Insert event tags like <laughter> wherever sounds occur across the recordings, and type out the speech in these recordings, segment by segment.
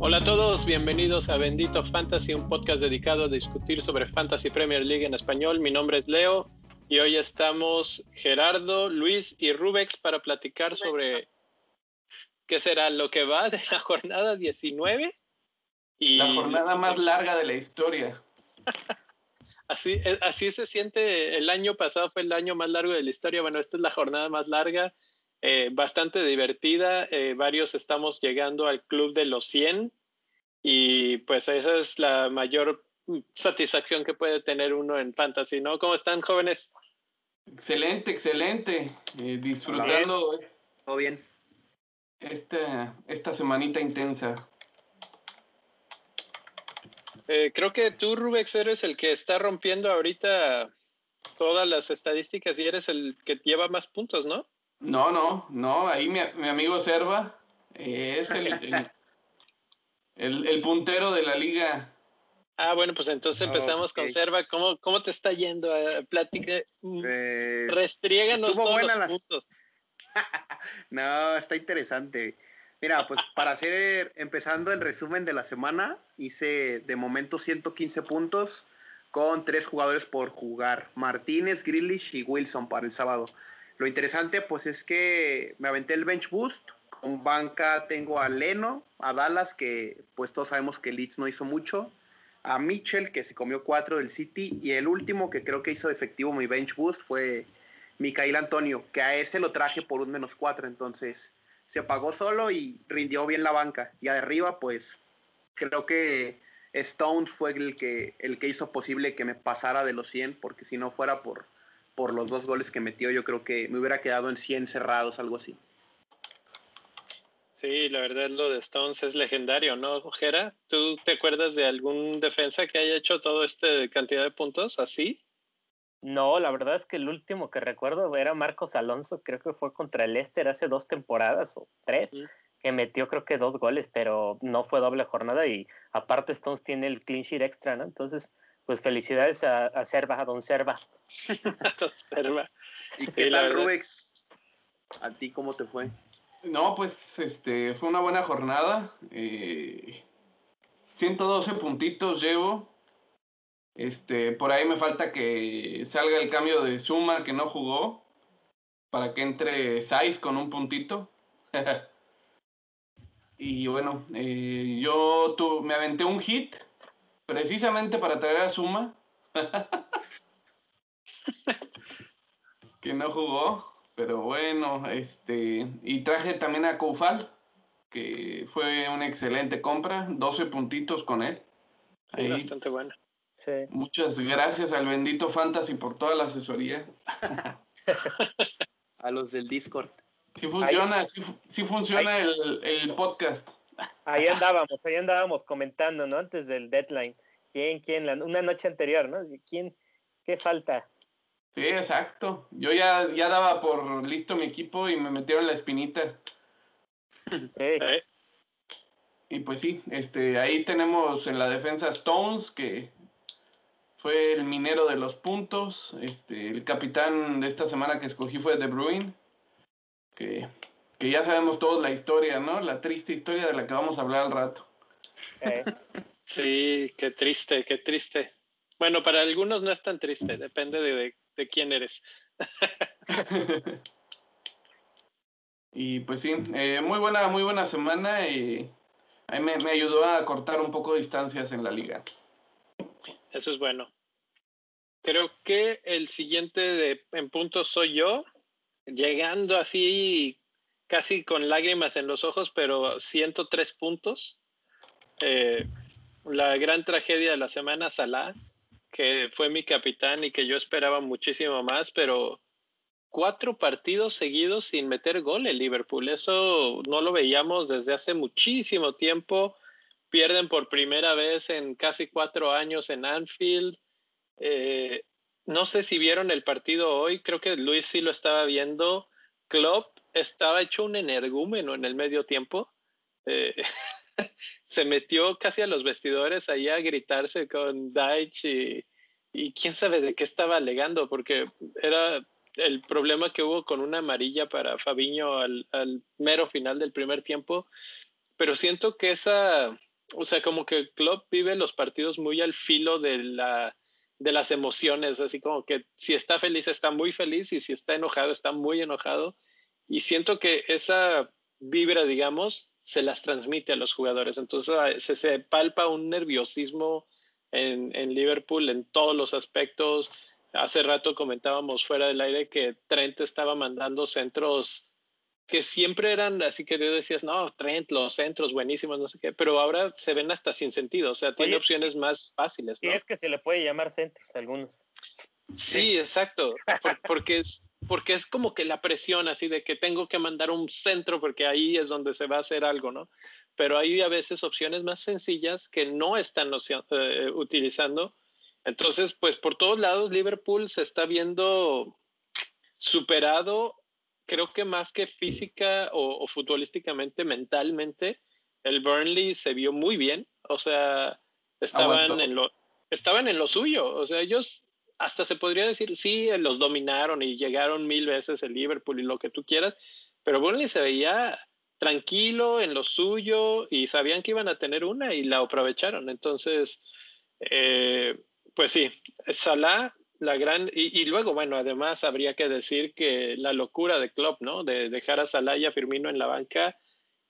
Hola a todos, bienvenidos a Bendito Fantasy, un podcast dedicado a discutir sobre Fantasy Premier League en español. Mi nombre es Leo y hoy estamos Gerardo, Luis y Rubex para platicar sobre qué será lo que va de la jornada 19. Y la jornada más larga de la historia. <laughs> así, eh, así se siente, el año pasado fue el año más largo de la historia, bueno, esta es la jornada más larga, eh, bastante divertida, eh, varios estamos llegando al club de los 100 y pues esa es la mayor satisfacción que puede tener uno en fantasy, ¿no? ¿Cómo están jóvenes? Excelente, excelente. Eh, disfrutando. Todo bien. Esta, esta semanita intensa. Eh, creo que tú, Rubex, eres el que está rompiendo ahorita todas las estadísticas y eres el que lleva más puntos, ¿no? No, no, no. Ahí mi, amigo Serva eh, es el, el, puntero de la liga. Ah, bueno, pues entonces empezamos con Serva. ¿Cómo, ¿Cómo te está yendo? Plática. Mm, eh, Restriéganos todos los puntos. <laughs> no, está interesante. Mira, pues para hacer, empezando el resumen de la semana, hice de momento 115 puntos con tres jugadores por jugar, Martínez, Grealish y Wilson para el sábado. Lo interesante pues es que me aventé el bench boost, con banca tengo a Leno, a Dallas, que pues todos sabemos que Leeds no hizo mucho, a Mitchell, que se comió cuatro del City, y el último que creo que hizo efectivo mi bench boost fue Micael Antonio, que a ese lo traje por un menos cuatro, entonces se pagó solo y rindió bien la banca. Y arriba, pues creo que Stone fue el que, el que hizo posible que me pasara de los 100, porque si no fuera por, por los dos goles que metió, yo creo que me hubiera quedado en 100 cerrados, algo así. Sí, la verdad lo de Stones es legendario, ¿no, Jera? ¿Tú te acuerdas de algún defensa que haya hecho todo este cantidad de puntos así? No, la verdad es que el último que recuerdo era Marcos Alonso, creo que fue contra el Leicester hace dos temporadas o tres, que metió creo que dos goles, pero no fue doble jornada y aparte Stones tiene el clean sheet extra, ¿no? Entonces, pues felicidades a, a Serva, a Don Serva. <laughs> don Serva. <laughs> ¿Y qué tal, Rubex? ¿A ti cómo te fue? No, pues este fue una buena jornada. 112 eh, puntitos llevo. Este, por ahí me falta que salga el cambio de suma que no jugó. Para que entre 6 con un puntito. <laughs> y bueno, eh, yo me aventé un hit precisamente para traer a Suma. <laughs> que no jugó. Pero bueno, este. Y traje también a Koufal, que fue una excelente compra, 12 puntitos con él. Sí, bastante buena. Sí. Muchas gracias al bendito Fantasy por toda la asesoría. <laughs> a los del Discord. Sí funciona, sí, funciona el, el, podcast. Ahí andábamos, ahí andábamos comentando, ¿no? Antes del deadline. ¿Quién, quién? una noche anterior, ¿no? ¿Quién? ¿Qué falta? Sí, exacto. Yo ya, ya daba por listo mi equipo y me metieron la espinita. Sí. Y pues sí, este, ahí tenemos en la defensa Stones, que fue el minero de los puntos. Este, el capitán de esta semana que escogí fue De Bruyne, que, que ya sabemos todos la historia, ¿no? La triste historia de la que vamos a hablar al rato. <laughs> Sí, qué triste, qué triste. Bueno, para algunos no es tan triste, depende de, de quién eres. <laughs> y pues sí, eh, muy buena, muy buena semana y me, me ayudó a cortar un poco distancias en la liga. Eso es bueno. Creo que el siguiente de, en puntos soy yo, llegando así casi con lágrimas en los ojos, pero 103 puntos. Eh, la gran tragedia de la semana, Salah, que fue mi capitán y que yo esperaba muchísimo más, pero cuatro partidos seguidos sin meter gol en Liverpool. Eso no lo veíamos desde hace muchísimo tiempo. Pierden por primera vez en casi cuatro años en Anfield. Eh, no sé si vieron el partido hoy, creo que Luis sí lo estaba viendo. Klopp estaba hecho un energúmeno en el medio tiempo. Eh, <laughs> se metió casi a los vestidores ahí a gritarse con Deitch y, quién sabe de qué estaba alegando, porque era el problema que hubo con una amarilla para Fabiño al mero final del primer tiempo, pero siento que esa, o sea, como que Klopp vive los partidos muy al filo de la de las emociones, así como que si está feliz está muy feliz y si está enojado está muy enojado y siento que esa vibra, digamos, se las transmite a los jugadores. Entonces ah, se, se palpa un nerviosismo en, en, Liverpool en todos los aspectos. Hace rato comentábamos fuera del aire que Trent estaba mandando centros que siempre eran así que decías, no, Trent, los centros buenísimos, no sé qué, pero ahora se ven hasta sin sentido, o sea, tiene opciones más fáciles. ¿no? Y es que se le puede llamar centros algunos. Sí, exacto, porque es, porque es como que la presión así de que tengo que mandar un centro porque ahí es donde se va a hacer algo, ¿no? Pero hay a veces opciones más sencillas que no están eh, utilizando. Entonces, pues por todos lados, Liverpool se está viendo superado creo que más que física o, futbolísticamente, mentalmente, el Burnley se vio muy bien. O sea, estaban en, lo, estaban en lo suyo. O sea, ellos hasta se podría decir, sí, los dominaron y llegaron mil veces el Liverpool y lo que tú quieras, pero Burnley se veía tranquilo en lo suyo y sabían que iban a tener una y la aprovecharon. Entonces, eh, pues sí, Salah la gran y, luego bueno además habría que decir que la locura de Klopp no de dejar a Salah y a Firmino en la banca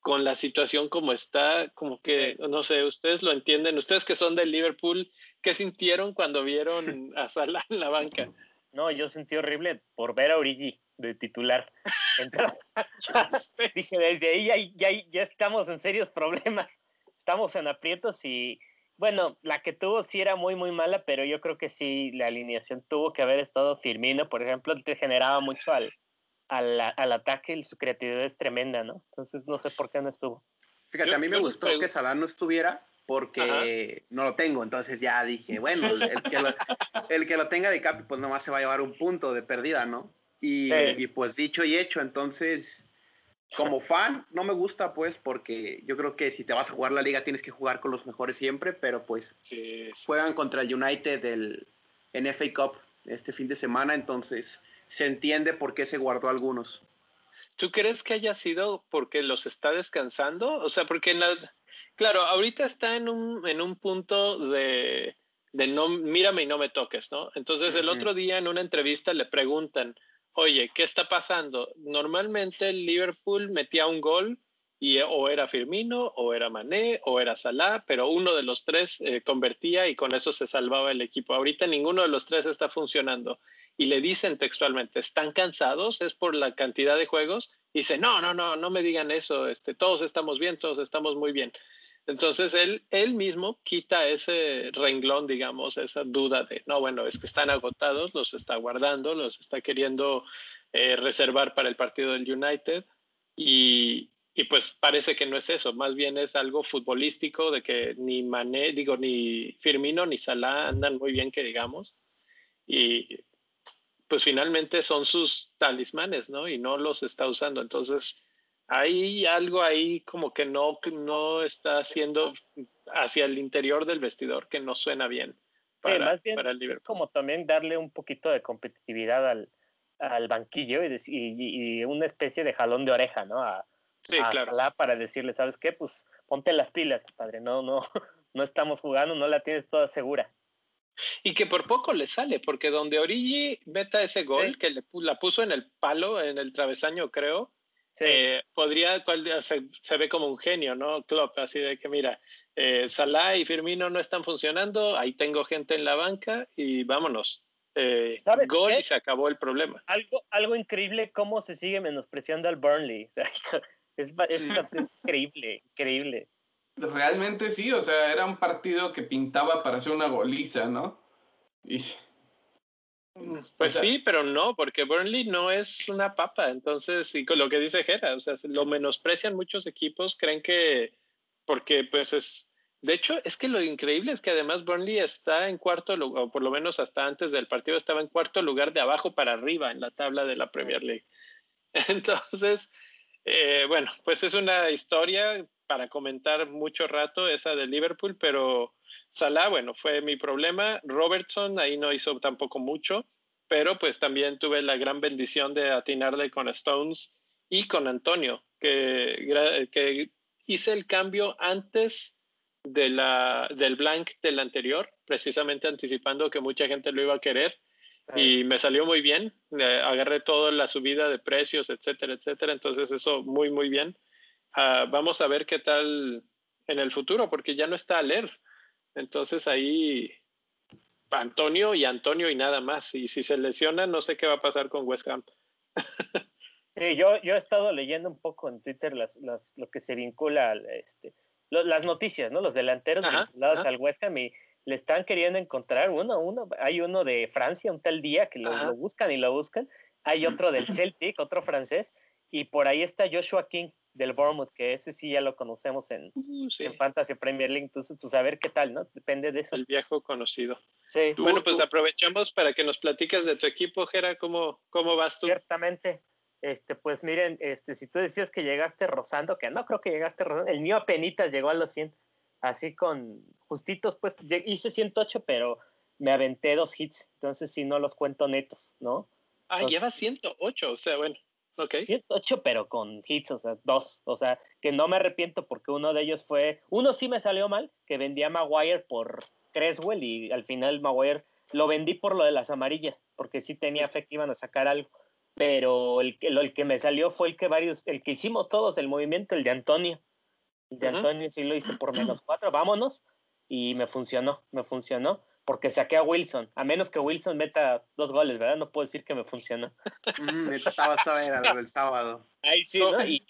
con la situación como está como que no sé ustedes lo entienden ustedes que son del Liverpool qué sintieron cuando vieron a Salah en la banca no yo sentí horrible por ver a Origi de titular. <laughs> Dije desde ahí ya, ya, ya estamos en serios problemas. Estamos en aprietos y bueno, la que tuvo sí era muy, muy mala, pero yo creo que sí, la alineación tuvo que haber estado Firmino, por ejemplo, te generaba mucho al, al, al ataque y su creatividad es tremenda, ¿no? Entonces no sé por qué no estuvo. Fíjate, a mí me gustó que Salah no estuviera porque no lo tengo, entonces ya dije, bueno, el, que, lo, el que lo tenga de capi, pues nomás se va a llevar un punto de pérdida, ¿no? Y, y pues dicho y hecho, entonces como fan no me gusta pues porque yo creo que si te vas a jugar la liga tienes que jugar con los mejores siempre, pero pues juegan contra el United del, en FA Cup este fin de semana, entonces se entiende por qué se guardó algunos. ¿Tú crees que haya sido porque los está descansando? O sea, porque en claro, ahorita está en un, en un punto de, de no, mírame y no me toques, ¿no? Entonces el otro día en una entrevista le preguntan, oye, ¿qué está pasando? Normalmente el Liverpool metía un gol y o era Firmino, o era Mané, o era Salah, pero uno de los tres eh, convertía y con eso se salvaba el equipo. Ahorita ninguno de los tres está funcionando. Y le dicen textualmente, ¿están cansados? ¿Es por la cantidad de juegos? Y dice, no, no, no, no me digan eso, este, todos estamos bien, todos estamos muy bien. Entonces él, él mismo quita ese renglón, digamos, esa duda de, no, bueno, es que están agotados, los está guardando, los está queriendo eh, reservar para el partido del United y, pues parece que no es eso, más bien es algo futbolístico de que ni Mané, digo, ni Firmino ni Salah andan muy bien, que digamos, y pues finalmente son sus talismanes, ¿no? Y no los está usando, entonces hay algo ahí como que no, no está haciendo hacia el interior del vestidor que no suena bien para, el Liverpool. Es como también darle un poquito de competitividad al, al banquillo y, y, una especie de jalón de oreja, ¿no? A, sí, claro. para decirle, ¿sabes qué? Pues ponte las pilas, padre, no, no, <laughs> no estamos jugando, no la tienes toda segura. Y que por poco le sale, porque donde Origi meta ese gol, que le, la puso en el palo, en el travesaño, creo, eh, podría, se, se, ve como un genio, ¿no? Klopp, así de que mira, eh, Salah y Firmino no están funcionando, ahí tengo gente en la banca y vámonos. Eh, gol y se acabó el problema. Algo, algo increíble cómo se sigue menospreciando al Burnley. <laughs> es, es, increíble, increíble. Realmente sí, o sea, era un partido que pintaba para hacer una goliza, ¿no? Y pues sí, pero no, porque Burnley no es una papa. Entonces, y con lo que dice Jera, o sea, lo menosprecian muchos equipos, creen que, porque pues es, de hecho, es que lo increíble es que además Burnley está en cuarto lugar, o por lo menos hasta antes del partido estaba en cuarto lugar de abajo para arriba en la tabla de la Premier League. <laughs> Entonces, eh, bueno, pues es una historia para comentar mucho rato, esa de Liverpool, pero Salah, bueno, fue mi problema. Robertson ahí no hizo tampoco mucho, pero pues también tuve la gran bendición de atinarle con Stones y con Antonio, que, que hice el cambio antes de la, del blank del anterior, precisamente anticipando que mucha gente lo iba a querer y me salió muy bien. agarré toda la subida de precios, etcétera, etcétera. Entonces eso muy, muy bien. Ah, vamos a ver qué tal en el futuro, porque ya no está a leer. Entonces ahí Antonio y Antonio y nada más. Y si se lesiona, no sé qué va a pasar con West Ham. <laughs> sí, yo, yo he estado leyendo un poco en Twitter las, las, lo que se vincula, al, este, las noticias, ¿no? Los delanteros vinculados al West Ham y le están queriendo encontrar uno, uno, hay uno de Francia, un tal día que lo, buscan y lo buscan, hay otro del <clears throat> Celtic, otro francés, y por ahí está Joshua King del Bournemouth, que ese sí ya lo conocemos en, uh, en Fantasy Premier League, entonces pues a ver qué tal, ¿no? Depende de eso. El viejo conocido. Sí. Bueno, pues aprovechamos para que nos platiques de tu equipo, Jera, ¿cómo, cómo vas tú? Ciertamente, este, pues miren, este, si tú decías que llegaste rozando, que no creo que llegaste rozando, el mío apenas llegó a los 100, así con justitos, pues hice 108, pero me aventé dos hits, entonces si no los cuento netos, ¿no? Ah, lleva 108, o sea, bueno, ok. 108, pero con hits, o sea, dos, o sea, que no me arrepiento porque uno de ellos fue, uno sí me salió mal, que vendía a Maguire por Creswell y al final Maguire lo vendí por lo de las amarillas, porque sí tenía fe que iban a sacar algo, pero el, el, el que me salió fue el que varios, el que hicimos todos, el movimiento, el de Antonio. De Antonio sí lo hice por <clears throat> menos cuatro, vámonos. Y me funcionó, me funcionó, porque saqué a Wilson. A menos que Wilson meta dos goles, ¿verdad? No puedo decir que me funcionó. Mm, estaba a ver el sábado. Ahí sí, ¿no? Y,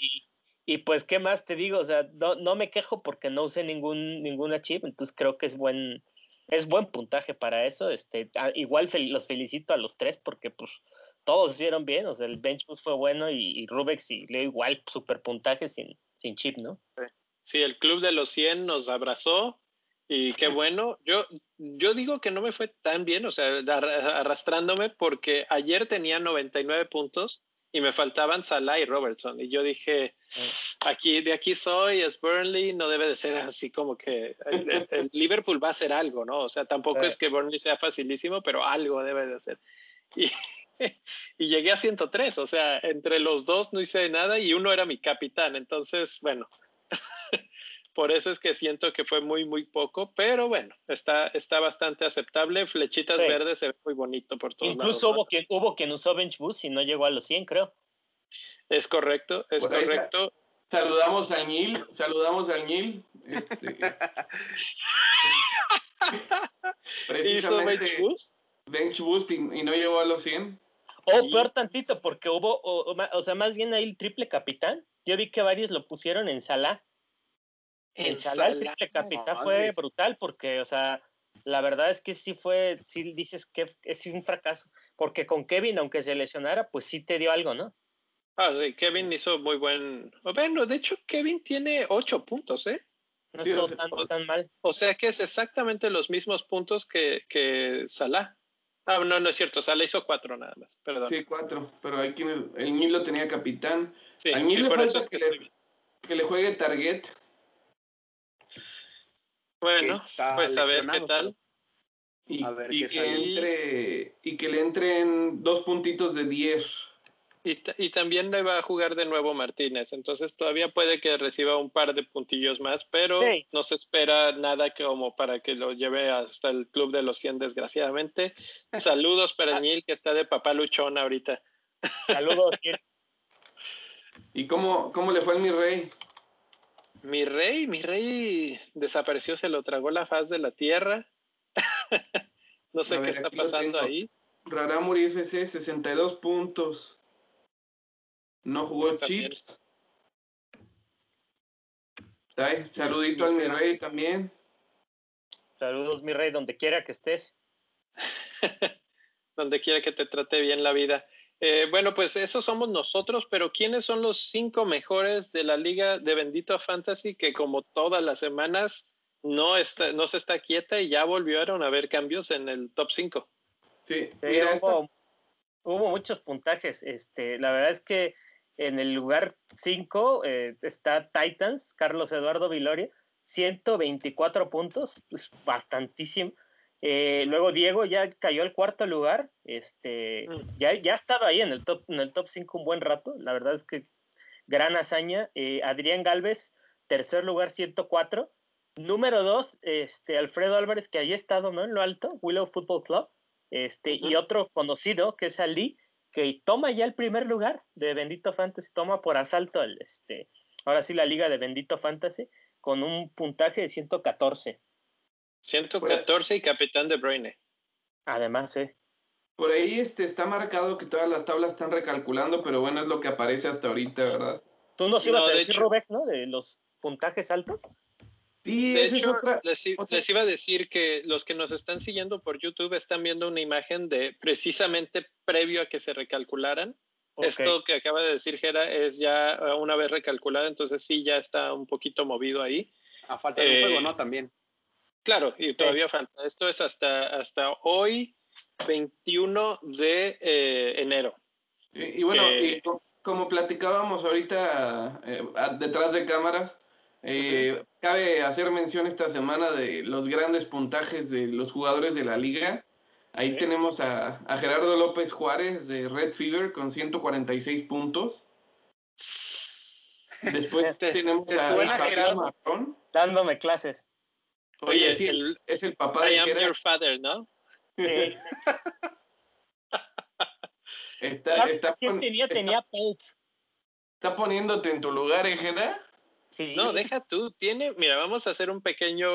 y, pues, ¿qué más te digo? O sea, no, no me quejo porque no usé ningún, ninguna chip, entonces creo que es buen, es buen puntaje para eso. Este, igual los felicito a los tres porque pues todos hicieron bien, o sea, el bench fue bueno y, y Rubex y Leo igual super puntaje sin, sin chip, ¿no? Sí, el club de los 100 nos abrazó y qué bueno. Yo, yo digo que no me fue tan bien, o sea, arrastrándome, porque ayer tenía 99 puntos y me faltaban Salah y Robertson. Y yo dije, aquí, de aquí soy, es Burnley, no debe de ser así como que el, Liverpool va a hacer algo, ¿no? O sea, tampoco es que Burnley sea facilísimo, pero algo debe de hacer. <laughs> Y, y llegué a 103, o sea, entre los dos no hice nada y uno era mi capitán. Entonces, bueno, <laughs> por eso es que siento que fue muy, muy poco, pero bueno, está, está bastante aceptable. Flechitas verdes se ve muy bonito por todos Incluso hubo, quien, hubo quien usó Bench Boost y no llegó a los 100, creo. Es correcto, es correcto. Saludamos al Nil, saludamos al Nil. Este, <laughs> ¿Hizo Bench Boost? Bench Boost y, no llegó a los 100. O peor tantito, porque hubo, o, sea, más bien ahí el triple capitán. Yo vi que varios lo pusieron en sala el triple capitán fue brutal porque, o sea, la verdad es que sí fue, sí dices que es un fracaso, porque con Kevin, aunque se lesionara, pues sí te dio algo, ¿no? Ah, sí, Kevin hizo muy buen. Bueno, de hecho, Kevin tiene ocho puntos, ¿eh? No estuvo tan, tan, mal. O sea que es exactamente los mismos puntos que, que Salah. Ah, no, no es cierto, Salah hizo cuatro nada más, perdón. Sí, cuatro, pero aquí el, el lo tenía capitán. Sí, a le falta que, le, que le juegue Target bueno, pues a ver qué tal. Y, que entre, y que le entren dos puntitos de 10. Y, y, también le va a jugar de nuevo Martínez, entonces todavía puede que reciba un par de puntillos más, pero no se espera nada como para que lo lleve hasta el club de los 100, desgraciadamente. <laughs> Saludos para Neil, que está de papá luchón ahorita. Saludos, ¿Y cómo, cómo le fue al mi rey? Mi rey, mi rey desapareció, se lo tragó la faz de la tierra. <laughs> no sé qué está pasando ahí. Raramuri FC, 62 puntos. No jugó Chips. Saludito al mi rey también. Saludos, mi rey, donde quiera que estés. <laughs> donde quiera que te trate bien la vida. Eh, bueno, pues esos somos nosotros, pero ¿quiénes son los cinco mejores de la liga de Bendito Fantasy que como todas las semanas no, está, no se está quieta y ya volvieron a haber cambios en el top 5? Sí, hubo, muchos puntajes. Este, la verdad es que En el lugar 5 eh, está Titans, Carlos Eduardo Viloria, 124 puntos, pues bastantísimo. Eh, luego Diego ya cayó al cuarto lugar, este, mm. ya, ya estaba ahí en el top en el top 5 un buen rato, la verdad es que gran hazaña. Eh, Adrián Galvez, tercer lugar, 104. Número 2, este, Alfredo Álvarez, que ahí ha estado, ¿no? En lo alto, Willow Football Club. Este, Y otro conocido, que es Ali, que toma ya el primer lugar de Bendito Fantasy, toma por asalto el, este, ahora sí la liga de Bendito Fantasy, con un puntaje de 114. 114 y capitán de Bruyne. Además, sí. Por ahí este, está marcado que todas las tablas están recalculando, pero bueno, es lo que aparece hasta ahorita, ¿verdad? Tú nos ibas a decir, Rubex, ¿no? De los puntajes altos. Sí, de hecho, les, les, iba a decir que los que nos están siguiendo por YouTube están viendo una imagen de precisamente previo a que se recalcularan. Esto que acaba de decir Gera es ya una vez recalculado, entonces sí, ya está un poquito movido ahí. A falta de un juego, eh, ¿no? También. Claro, y todavía falta. Esto es hasta, hasta hoy, 21 de eh, enero. Y, bueno, como platicábamos ahorita eh, detrás de cámaras, cabe hacer mención esta semana de los grandes puntajes de los jugadores de la liga. Ahí tenemos a, Gerardo López Juárez de Red Fever con 146 puntos. <laughs> Después tenemos a, Gerardo? Dándome clases. Oye, sí, es el papá de am your father, ¿no? Sí. <laughs> está, ¿Quién tenía? tenía Pope. ¿Está poniéndote en tu lugar, Ejena? Sí. No, deja tú. Tiene, mira, vamos a hacer un pequeño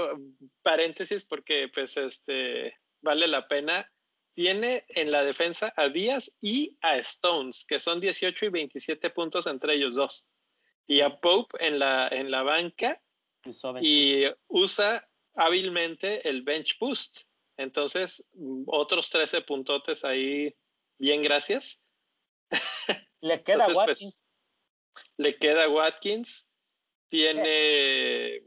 paréntesis porque, pues, este, vale la pena. Tiene en la defensa a Díaz y a Stones, que son 18 y 27 puntos entre ellos dos. Y a Pope en la, en la banca. Y usa hábilmente el bench boost. Entonces, otros 13 puntotes ahí, bien, gracias. <laughs> Le queda pues, Watkins. le queda Watkins. Tiene.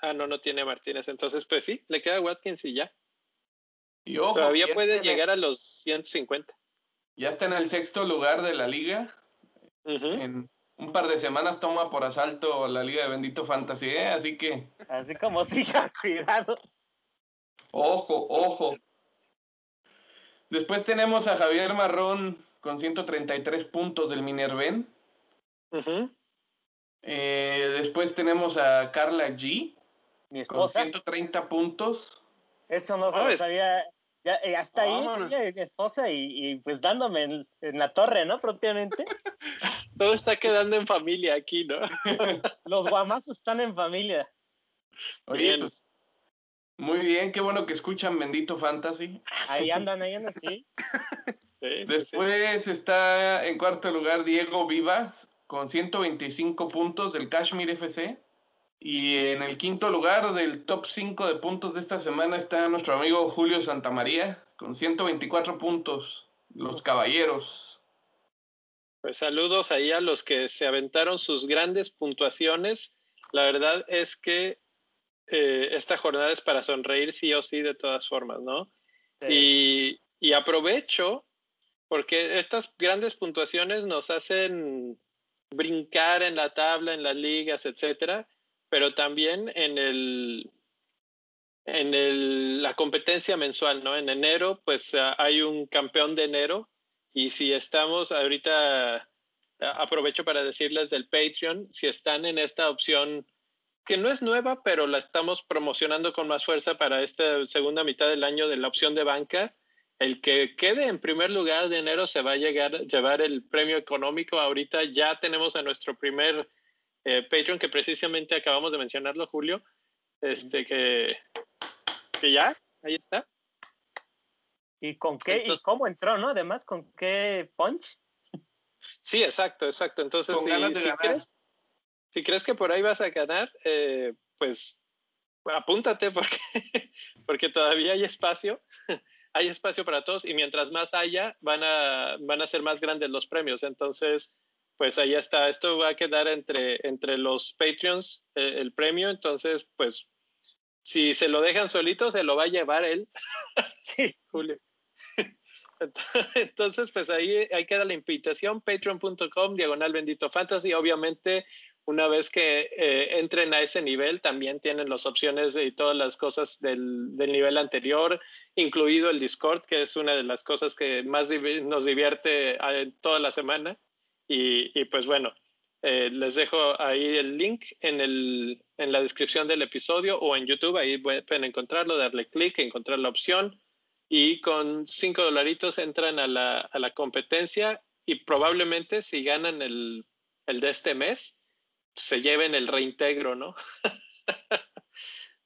Ah, no, no tiene Martínez. Entonces, pues sí, le queda Watkins y ya. Y Todavía puede llegar a los 150. Ya está en el sexto lugar de la liga. En un par de semanas toma por asalto la liga de Bendito Fantasy, ¿eh? así que. Así como <laughs> siga, cuidado. Ojo, ojo. Después tenemos a Javier Marrón con 133 puntos del Minerven. Eh, después tenemos a Carla G. Mi esposa. Con 130 puntos. Eso no se lo sabía. Ya, eh, hasta ahí, mi esposa, y, pues dándome en, la torre, ¿no? Propiamente. <laughs> Todo está quedando en familia aquí, ¿no? <laughs> Los guamazos están en familia. Oye, pues, muy bien, qué bueno que escuchan Bendito Fantasy. Ahí andan, ahí andan, sí. <laughs> Después está en cuarto lugar Diego Vivas con 125 puntos del Kashmir FC. Y en el quinto lugar del top 5 de puntos de esta semana está nuestro amigo Julio Santamaría con 124 puntos, los caballeros. Pues saludos ahí a los que se aventaron sus grandes puntuaciones. La verdad es que eh, esta jornada es para sonreír sí o sí de todas formas, ¿no? Y, y aprovecho porque estas grandes puntuaciones nos hacen brincar en la tabla, en las ligas, etcétera pero también en el en el, la competencia mensual, ¿no? En enero, pues ah, hay un campeón de enero y si estamos ahorita, ah, aprovecho para decirles del Patreon, si están en esta opción que no es nueva, pero la estamos promocionando con más fuerza para esta segunda mitad del año de la opción de banca, el que quede en primer lugar de enero se va a llegar, llevar el premio económico. Ahorita ya tenemos a nuestro primer eh, Patreon que precisamente acabamos de mencionarlo, Julio, este que, que ya, ahí está. ¿Y con qué? ¿Y cómo entró, no? Además, ¿con qué punch? Sí, exacto, exacto. Entonces, si, crees, si crees que por ahí vas a ganar, eh, pues apúntate porque, <laughs> porque todavía hay espacio. <laughs> hay espacio para todos y mientras más haya, van a, van a ser más grandes los premios. Entonces, pues ahí está. Esto va a quedar entre, entre los Patreons eh, el premio. Entonces, pues, si se lo dejan solito, se lo va a llevar él. <laughs> Sí. Julio. <laughs> Entonces, pues ahí, ahí queda la invitación, patreon.com, diagonal bendito fantasy. Obviamente, una vez que eh, entren a ese nivel, también tienen las opciones y todas las cosas del, nivel anterior, incluido el Discord, que es una de las cosas que más nos divierte ah, toda la semana. Y, y pues bueno, eh, les dejo ahí el link en, el, en la descripción del episodio o en YouTube, ahí pueden encontrarlo, darle clic, encontrar la opción y con cinco dolaritos entran a la, a la competencia y probablemente si ganan el, el de este mes, se lleven el reintegro, ¿no? <laughs>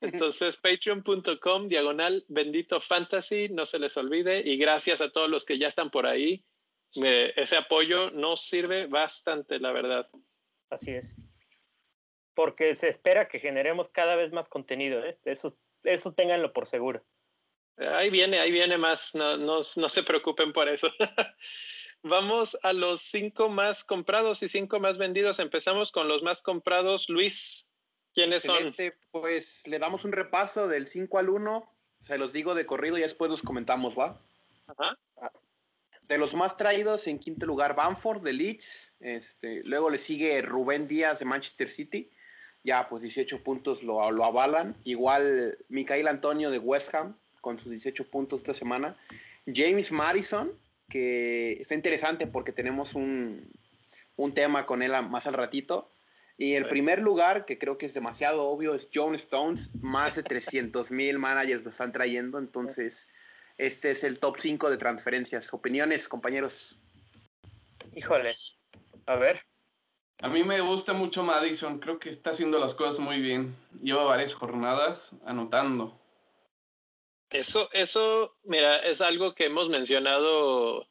Entonces, patreon.com, diagonal, bendito fantasy, no se les olvide. Y gracias a todos los que ya están por ahí. ese apoyo nos sirve bastante, la verdad. Así es. Porque se espera que generemos cada vez más contenido, ¿eh? Eso, eso ténganlo por seguro. Ahí viene, ahí viene más, no, no, no se preocupen por eso. <laughs> Vamos a los cinco más comprados y cinco más vendidos. Empezamos con los más comprados. Luis, ¿quiénes son? Pues le damos un repaso del 5 al 1. Se los digo de corrido y después los comentamos, ¿va? Ajá. De los más traídos, en quinto lugar, Banford de Leeds. Este, luego le sigue Rubén Díaz de Manchester City. Ya, pues 18 puntos lo, lo avalan. Igual Micael Antonio de West Ham con sus 18 puntos esta semana. James Madison, que está interesante porque tenemos un, un tema con él más al ratito. Y el primer lugar, que creo que es demasiado obvio, es John Stones. Más de 300 <laughs> mil managers lo están trayendo. Entonces, este es el top 5 de transferencias. Opiniones, compañeros. Híjole. A ver. A mí me gusta mucho Madison. Creo que está haciendo las cosas muy bien. Lleva varias jornadas anotando. Eso, eso, mira, es algo que hemos mencionado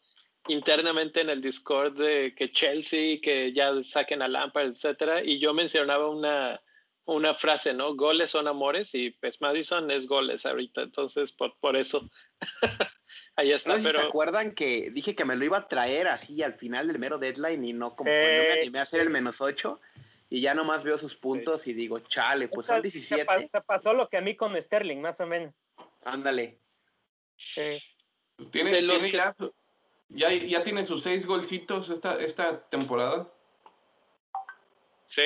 internamente en el Discord de que Chelsea, que ya saquen a Lampard, etcétera, y yo mencionaba una, una frase, ¿no? Goles son amores y pues Madison es goles ahorita, entonces por, por eso. <laughs> Ahí está, no pero... ¿Se acuerdan que dije que me lo iba a traer así al final del mero deadline y no como me animé a hacer el menos 8? Y ya nomás veo sus puntos y digo, chale, pues son 17. pasó lo que a mí con Sterling, más o menos. Ándale. Sí. Tiene, los ya, ya, tiene sus seis golcitos esta, esta temporada. Sí.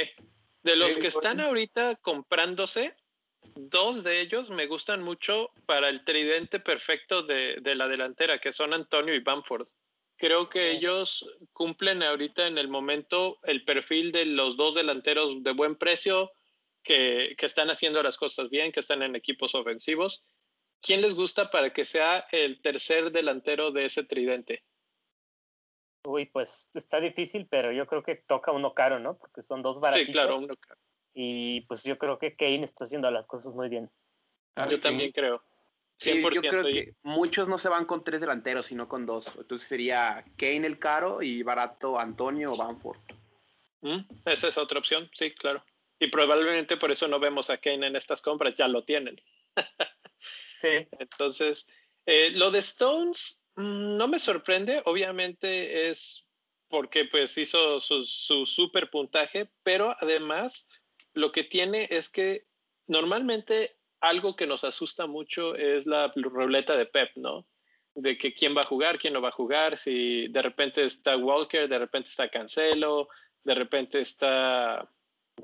De los que están ahorita comprándose, dos de ellos me gustan mucho para el tridente perfecto de, de la delantera, que son Antonio y Bamford. Creo que ellos cumplen ahorita en el momento el perfil de los dos delanteros de buen precio, que, que, están haciendo las cosas bien, que están en equipos ofensivos ¿quién les gusta para que sea el tercer delantero de ese tridente? Uy, pues está difícil, pero yo creo que toca uno caro, ¿no? Porque son dos baratitos. Sí, claro, uno caro. Y pues yo creo que Kane está haciendo las cosas muy bien. yo también creo. Sí, yo creo que muchos no se van con tres delanteros, sino con dos. Entonces sería Kane el caro y barato Antonio o Banford. Mm, esa es otra opción, sí, claro. Y probablemente por eso no vemos a Kane en estas compras, ya lo tienen. <laughs> Entonces, eh, lo de Stones mm, no me sorprende, obviamente es porque pues hizo su, su super puntaje, pero además lo que tiene es que normalmente algo que nos asusta mucho es la ruleta de Pep, ¿no? De que quién va a jugar, quién no va a jugar, si de repente está Walker, de repente está Cancelo, de repente está,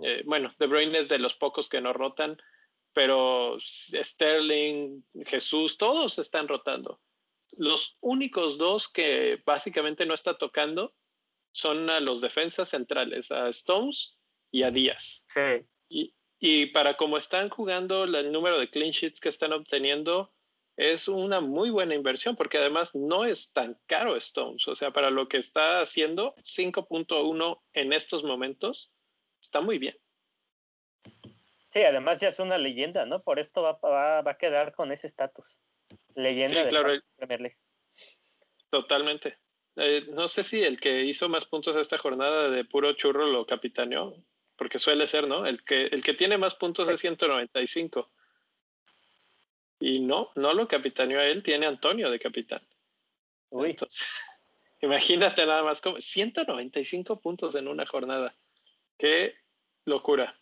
eh, bueno, De Bruyne es de los pocos que no rotan, pero Sterling, Jesús, todos están rotando. Los únicos dos que básicamente no está tocando son a los defensas centrales, a Stones y a Díaz. Sí. Y, y para como están jugando, el número de clean sheets que están obteniendo es una muy buena inversión, porque además no es tan caro Stones. O sea, para lo que está haciendo, 5.1 en estos momentos, está muy bien. Sí, además ya es una leyenda, ¿no? Por esto va, va, va a quedar con ese estatus. Leyenda sí, claro. Totalmente. Eh, no sé si el que hizo más puntos esta jornada de puro churro lo capitaneó, porque suele ser, ¿no? El que, el que tiene más puntos es 195. Y no, no lo capitaneó a él, tiene Antonio de capitán. Uy. Entonces, <laughs> imagínate nada más, como 195 puntos en una jornada. Qué locura.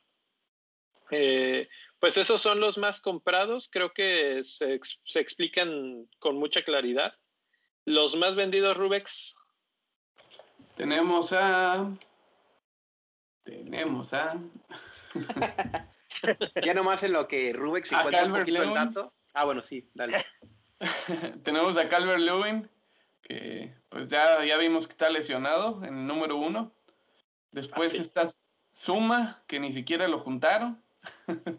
Eh, pues esos son los más comprados, creo que se, explican con mucha claridad. Los más vendidos, Rubex. Tenemos a. Tenemos a. <laughs> ya nomás en lo que Rubex encuentra un poquito el dato. Ah, bueno, sí, dale. <laughs> Tenemos a Calvert Lewin, que pues ya, ya vimos que está lesionado en el número uno. Después ah, está Suma, que ni siquiera lo juntaron. <laughs>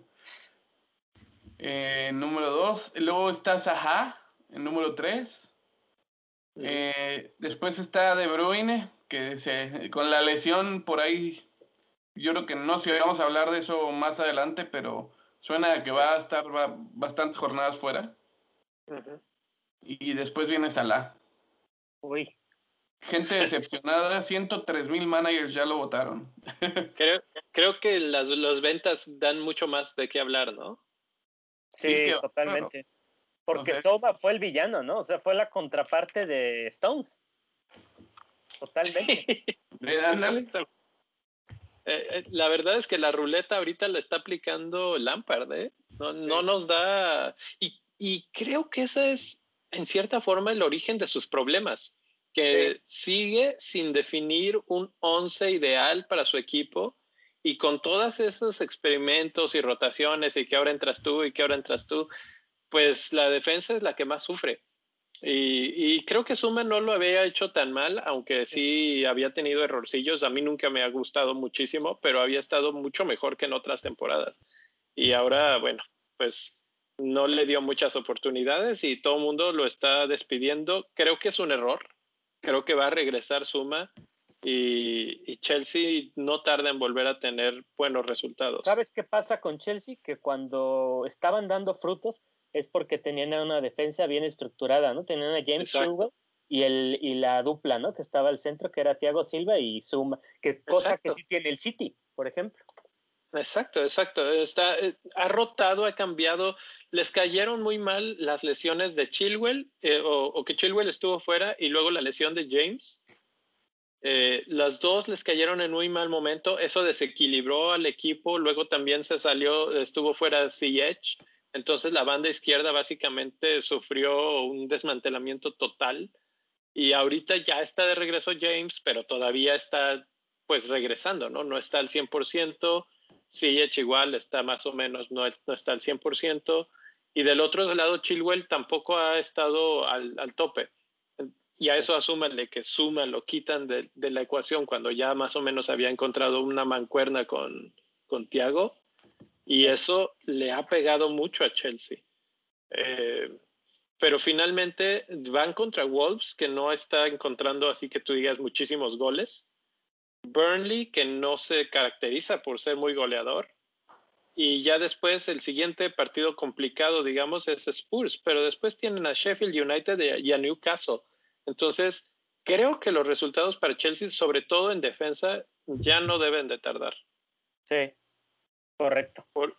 eh, número dos. Luego está Saha, en número tres. Eh, después está De Bruyne, que se, con la lesión por ahí, yo creo que no sé, vamos a hablar de eso más adelante, pero suena que va a estar bastantes jornadas fuera. Y después viene Salah. Uy. Gente decepcionada, 103 mil managers ya lo votaron. <laughs> Creo, creo que las, ventas dan mucho más de qué hablar, ¿no? Sí, totalmente. Porque Soba fue el villano, ¿no? O sea, fue la contraparte de Stones. Totalmente. <laughs> Eh, eh, la verdad es que la ruleta ahorita la está aplicando Lampard, ¿eh? No, no nos da. Y, y, creo que ese es, en cierta forma, el origen de sus problemas. Que sigue sin definir un once ideal para su equipo y con todos esos experimentos y rotaciones y que ahora entras tú y que ahora entras tú, pues la defensa es la que más sufre. Y, creo que Suma no lo había hecho tan mal, aunque sí había tenido errorcillos. A mí nunca me ha gustado muchísimo, pero había estado mucho mejor que en otras temporadas. Y ahora, bueno, pues no le dio muchas oportunidades y todo el mundo lo está despidiendo. Creo que es un error. Creo que va a regresar Suma y, y, Chelsea no tarda en volver a tener buenos resultados. ¿Sabes qué pasa con Chelsea? Que cuando estaban dando frutos, es porque tenían una defensa bien estructurada, ¿no? Tenían a James Chilwell y, el, y la dupla, ¿no? Que estaba al centro, que era Thiago Silva y Zuma, que cosa que sí tiene el City, por ejemplo. Exacto, exacto. Está, eh, ha rotado, ha cambiado. Les cayeron muy mal las lesiones de Chilwell, eh, o, que Chilwell estuvo fuera, y luego la lesión de James. Eh, las dos les cayeron en muy mal momento. Eso desequilibró al equipo. Luego también se salió, estuvo fuera Ziyech. Entonces la banda izquierda básicamente sufrió un desmantelamiento total y ahorita ya está de regreso James, pero todavía está pues regresando, ¿no? No está al 100%, Ziyech igual está más o menos, no, no está al 100%, y del otro lado Chilwell tampoco ha estado al, tope. Y a eso asúmanle que Suma lo quitan de, de, la ecuación cuando ya más o menos había encontrado una mancuerna con, con Tiago y eso le ha pegado mucho a Chelsea. Eh, pero finalmente van contra Wolves, que no está encontrando así que tú digas muchísimos goles. Burnley, que no se caracteriza por ser muy goleador. Y ya después el siguiente partido complicado, digamos, es Spurs, pero después tienen a Sheffield United y a Newcastle. Entonces, creo que los resultados para Chelsea, sobre todo en defensa, ya no deben de tardar. Sí, Correcto. Por,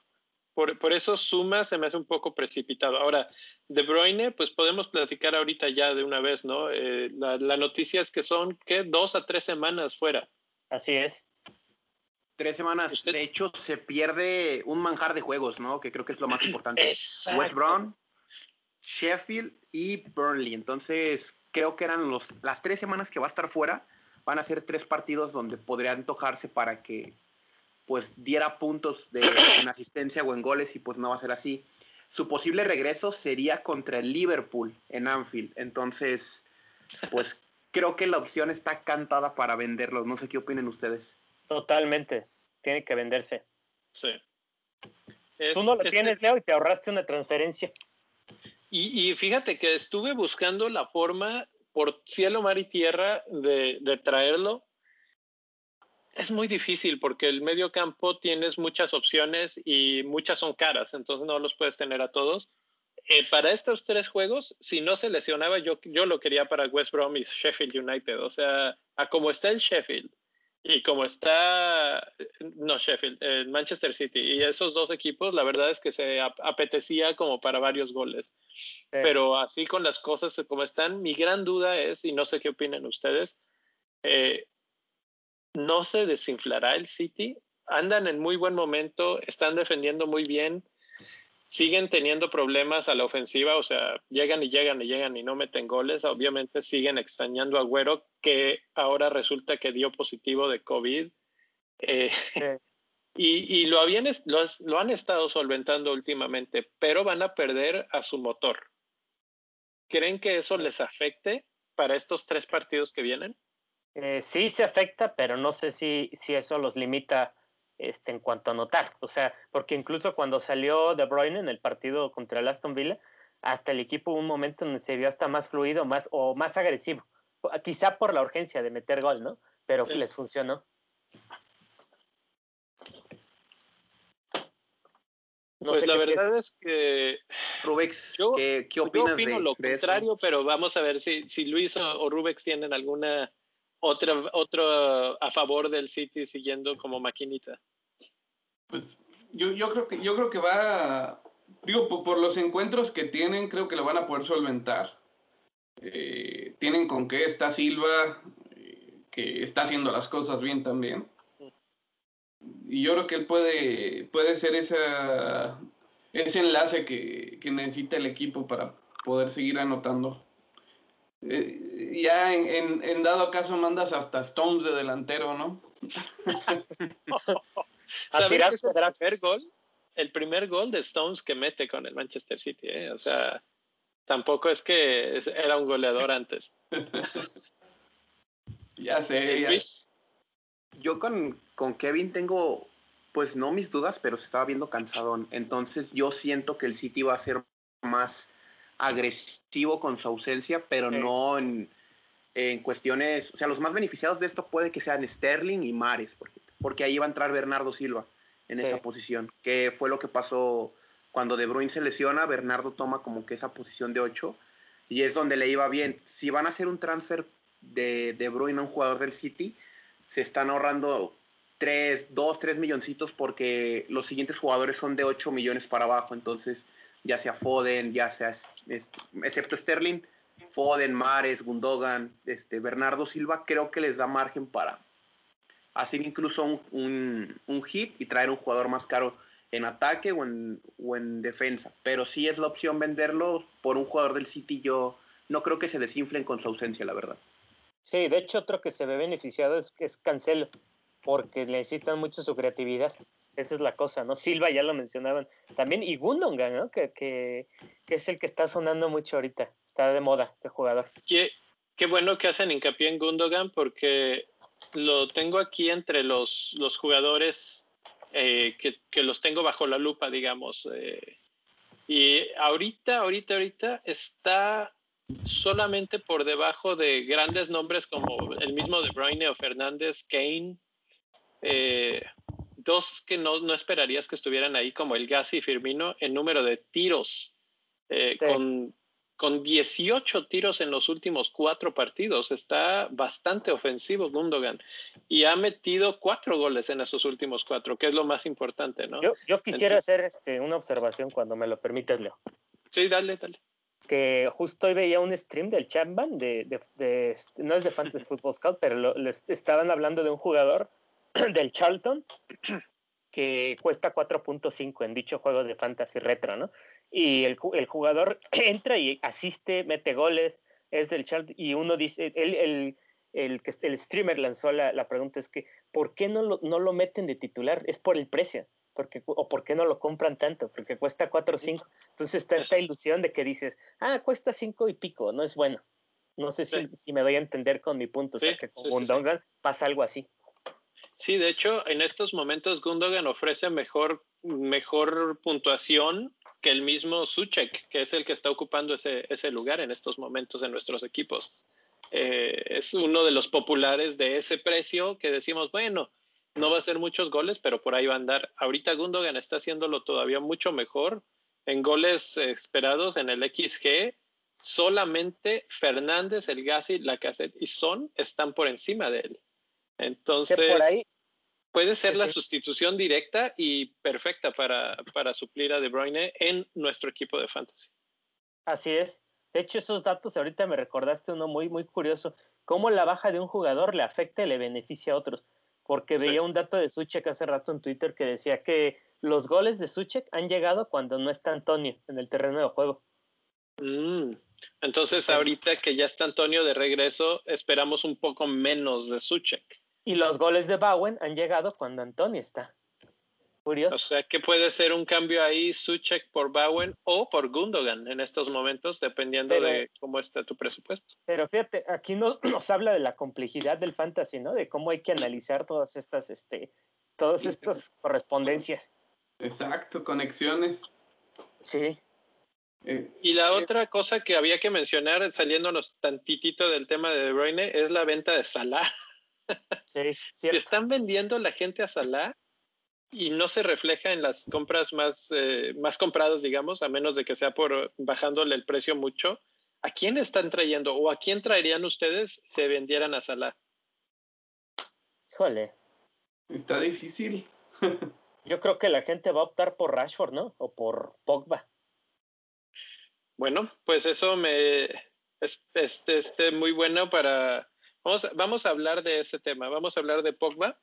por, eso Suma se me hace un poco precipitado. Ahora, De Bruyne, pues podemos platicar ahorita ya de una vez, ¿no? Eh, la, noticia es que son, ¿qué? Dos a tres semanas fuera. Así es. Tres semanas. De hecho, se pierde un manjar de juegos, ¿no? Que creo que es lo más importante. West Brom, Sheffield y Burnley. Entonces, creo que eran los, las tres semanas que va a estar fuera. Van a ser tres partidos donde podría antojarse para que pues diera puntos de, en asistencia o en goles y pues no va a ser así. Su posible regreso sería contra el Liverpool en Anfield. Entonces, pues creo que la opción está cantada para venderlos. No sé qué opinen ustedes. Totalmente. Tiene que venderse. Sí. Tú no lo este tienes, Leo, y te ahorraste una transferencia. Y, fíjate que estuve buscando la forma por cielo, mar y tierra de, de traerlo es muy difícil porque el medio campo tienes muchas opciones y muchas son caras, entonces no los puedes tener a todos. Eh, para estos tres juegos, si no se lesionaba, yo, yo lo quería para West Brom y Sheffield United. O sea, a como está el Sheffield y como está, no Sheffield, el Manchester City y esos dos equipos, la verdad es que se apetecía como para varios goles. Pero así con las cosas como están, mi gran duda es, y no sé qué opinan ustedes, eh, no se desinflará el City. Andan en muy buen momento, están defendiendo muy bien. Siguen teniendo problemas a la ofensiva, o sea, llegan y llegan y llegan y no meten goles. Obviamente siguen extrañando a Güero, que ahora resulta que dio positivo de COVID. Eh, <laughs> y, lo, habían, lo, han estado solventando últimamente, pero van a perder a su motor. ¿Creen que eso les afecte para estos tres partidos que vienen? Eh, sí se afecta, pero no sé si, si eso los limita este, en cuanto a anotar. O sea, porque incluso cuando salió De Bruyne en el partido contra el Aston Villa, hasta el equipo hubo un momento donde se vio hasta más fluido más, o más agresivo. Quizá por la urgencia de meter gol, ¿no? Pero les funcionó. pues la verdad es que. Rubex, ¿qué, opinas yo opino lo contrario, pero vamos a ver si, si Luis o, o Rubex tienen alguna otra, otro a favor del City siguiendo como maquinita? Pues yo, yo, creo, que, yo creo que va, digo, por, los encuentros que tienen, creo que lo van a poder solventar. Eh, tienen con qué está Silva, eh, que está haciendo las cosas bien también. Y yo creo que él puede, puede ser esa, ese enlace que, que necesita el equipo para poder seguir anotando. Eh, ya en, en, dado caso mandas hasta Stones de delantero, ¿no? <laughs> <laughs> ¿Sabes qué es el primer gol? El primer gol de Stones que mete con el Manchester City, ¿eh? O sea, tampoco es que era un goleador antes. <laughs> ya sé. Ya. Yo con, con Kevin tengo, pues no mis dudas, pero se estaba viendo cansado. Entonces yo siento que el City va a ser más agresivo con su ausencia, pero no en, en, cuestiones, o sea, los más beneficiados de esto puede que sean Sterling y Mares, porque, porque ahí va a entrar Bernardo Silva en esa posición, que fue lo que pasó cuando De Bruyne se lesiona, Bernardo toma como que esa posición de 8 y es donde le iba bien. Si van a hacer un transfer de De Bruyne a un jugador del City, se están ahorrando 3, 2, 3 milloncitos porque los siguientes jugadores son de 8 millones para abajo, entonces ya sea Foden, ya sea, excepto Sterling, Foden, Mares, Gundogan, este, Bernardo Silva, creo que les da margen para hacer incluso un, un, hit y traer un jugador más caro en ataque o en, o en defensa. Pero si es la opción venderlo por un jugador del City, yo no creo que se desinflen con su ausencia, la verdad. Sí, de hecho otro que se ve beneficiado es, es Cancelo, porque necesitan mucho su creatividad. Esa es la cosa, ¿no? Silva ya lo mencionaban también, y Gundogan, ¿no? Que, que, es el que está sonando mucho ahorita. Está de moda este jugador. Qué, qué bueno que hacen hincapié en Gundogan porque lo tengo aquí entre los, los jugadores eh, que, que, los tengo bajo la lupa, digamos. Eh, y ahorita, ahorita, ahorita está solamente por debajo de grandes nombres como el mismo De Bruyne o Fernández, Kane. Eh, dos que no, no, esperarías que estuvieran ahí, como el Gassi y Firmino, en número de tiros, con, con 18 tiros en los últimos cuatro partidos. Está bastante ofensivo Gundogan y ha metido cuatro goles en esos últimos cuatro, que es lo más importante, ¿no? Yo, yo quisiera hacer este, una observación cuando me lo permites, Leo. Sí, dale, dale que justo hoy veía un stream del Chamban, de, de, de, no es de Fantasy Football Scout, pero les estaban hablando de un jugador <clears throat> del Charlton <clears throat> que cuesta 4.5 en dicho juego de fantasy retro, ¿no? Y el, el, jugador <clears throat> entra y asiste, mete goles, es del Charlton, y uno dice, el, el, el, el streamer lanzó la, la, pregunta, es que, ¿por qué no lo, no lo meten de titular? Es por el precio. Porque, o por qué no lo compran tanto, porque cuesta 4 o 5. Entonces está esta ilusión de que dices, ah, cuesta 5 y pico, no es bueno. No sé si, si, me doy a entender con mi punto, o sea, que con Gundogan pasa algo así. Sí, de hecho, en estos momentos Gundogan ofrece mejor, mejor puntuación que el mismo Suchek, que es el que está ocupando ese, ese lugar en estos momentos en nuestros equipos. Eh, es uno de los populares de ese precio que decimos, bueno, no va a ser muchos goles, pero por ahí va a andar. Ahorita Gundogan está haciéndolo todavía mucho mejor en goles esperados en el XG. Solamente Fernández, el Gassi, la Cassette y Son están por encima de él. Entonces, puede ser la sustitución directa y perfecta para, para suplir a De Bruyne en nuestro equipo de fantasy. Así es. De hecho, esos datos ahorita me recordaste uno muy, muy curioso. Cómo la baja de un jugador le afecta y le beneficia a otros. Porque veía un dato de Suchek hace rato en Twitter que decía que los goles de Suchek han llegado cuando no está Antonio en el terreno de juego. Mm, entonces, ahorita que ya está Antonio de regreso, esperamos un poco menos de Suchek. Y los goles de Bowen han llegado cuando Antonio está. Curioso. O sea que puede ser un cambio ahí, Suchek por Bowen o por Gundogan en estos momentos, dependiendo de cómo está tu presupuesto. Pero fíjate, aquí no, <clears throat> nos habla de la complejidad del fantasy, ¿no? De cómo hay que analizar todas estas, este, todas estas correspondencias. Exacto, conexiones. Sí. Eh, y la otra cosa que había que mencionar, saliéndonos tantitito del tema de De Bruyne, es la venta de Salah. <laughs> Sí, Se están vendiendo la gente a Salah y no se refleja en las compras más, eh, más compradas, digamos, a menos de que sea por bajándole el precio mucho. ¿A quién están trayendo o a quién traerían ustedes si vendieran a Salah? Híjole. Está difícil. <laughs> Yo creo que la gente va a optar por Rashford, ¿no? O por Pogba. Bueno, pues eso me es este, muy bueno para... Vamos, vamos a hablar de ese tema, vamos a hablar de Pogba,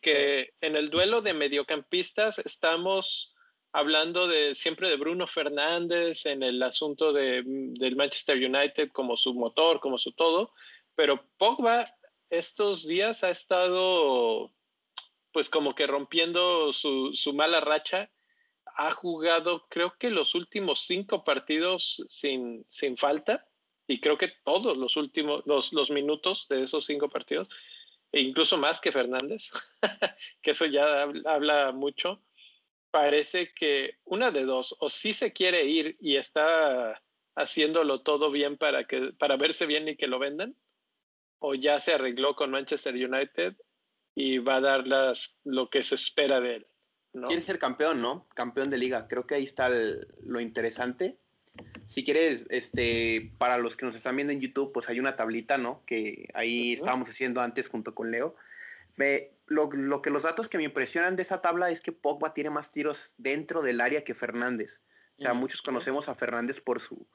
que en el duelo de mediocampistas estamos hablando de siempre de Bruno Fernández en el asunto de, del Manchester United como su motor, como su todo, pero Pogba estos días ha estado pues como que rompiendo su, su mala racha. Ha jugado creo que los últimos cinco partidos sin, sin falta y creo que todos los últimos, los, los minutos de esos cinco partidos, e incluso más que Fernández, <laughs> que eso ya habla, mucho. Parece que una de dos, o sí se quiere ir y está haciéndolo todo bien para, que, para verse bien y que lo vendan, o ya se arregló con Manchester United y va a dar las, lo que se espera de él. Quiere ser campeón, ¿no? Campeón de liga. Creo que ahí está lo interesante. Si quieres, este, para los que nos están viendo en YouTube, pues hay una tablita, ¿no? Que ahí estábamos haciendo antes junto con Leo. lo, que los datos que me impresionan de esa tabla es que Pogba tiene más tiros dentro del área que Fernández. O sea, muchos conocemos a Fernández por su,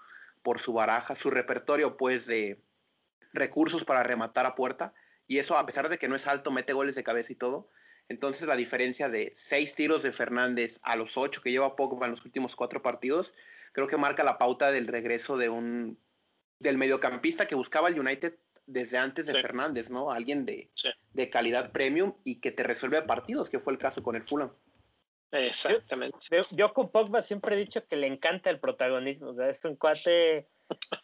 por su baraja, su repertorio, pues, de recursos para rematar a puerta. Y eso, a pesar de que no es alto, mete goles de cabeza y todo. Entonces la diferencia de seis tiros de Fernández a los ocho que lleva Pogba en los últimos cuatro partidos, creo que marca la pauta del regreso de un del mediocampista que buscaba el United desde antes de Fernández, ¿no? Alguien de, de, calidad premium y que te resuelve partidos, que fue el caso con el Fulham. Exactamente. Yo, con Pogba siempre he dicho que le encanta el protagonismo, o sea, es un cuate,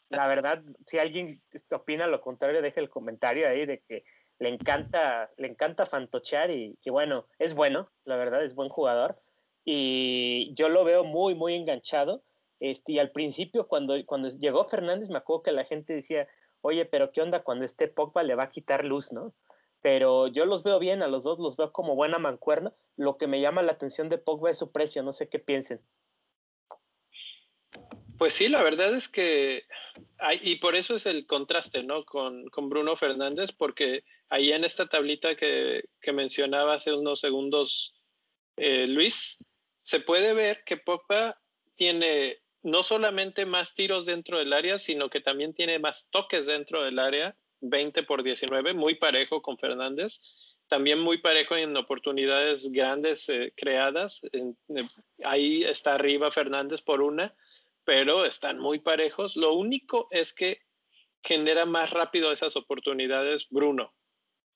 la verdad, si alguien opina lo contrario, deje el comentario ahí de que le encanta, le encanta fantochear y, bueno, es bueno, la verdad, es buen jugador. Y yo lo veo muy, muy enganchado. Este, y al principio, cuando, cuando llegó Fernández, me acuerdo que la gente decía, oye, pero ¿qué onda cuando esté Pogba le va a quitar luz, no? Pero yo los veo bien, a los dos los veo como buena mancuerna. Lo que me llama la atención de Pogba es su precio, no sé qué piensen. Pues sí, la verdad es que y por eso es el contraste, ¿no? Con, con Bruno Fernández, porque ahí en esta tablita que, que mencionaba hace unos segundos eh, Luis, se puede ver que Pogba tiene no solamente más tiros dentro del área, sino que también tiene más toques dentro del área, 20 por 19, muy parejo con Fernández, también muy parejo en oportunidades grandes eh, creadas. ahí está arriba Fernández por una, pero están muy parejos. Lo único es que genera más rápido esas oportunidades Bruno.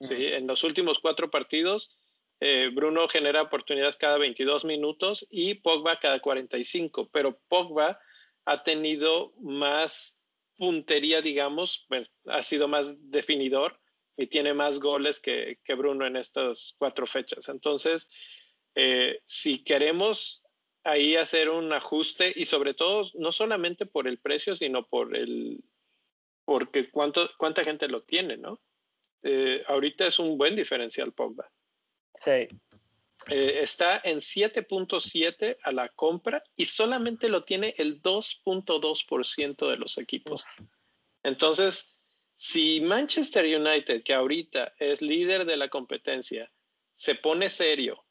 ¿Sí? En los últimos cuatro partidos, eh, Bruno genera oportunidades cada 22 minutos y Pogba cada 45, pero Pogba ha tenido más puntería, digamos, ha sido más definidor y tiene más goles que, que Bruno en estas cuatro fechas. Entonces, eh, si queremos ahí hacer un ajuste y sobre todo no solamente por el precio, sino por el, porque cuánto, cuánta gente lo tiene, ¿no? Eh, ahorita es un buen diferencial Pogba. Sí. Eh, está en 7.7 a la compra y solamente lo tiene el 2.2% de los equipos. Entonces, si Manchester United, que ahorita es líder de la competencia, se pone serio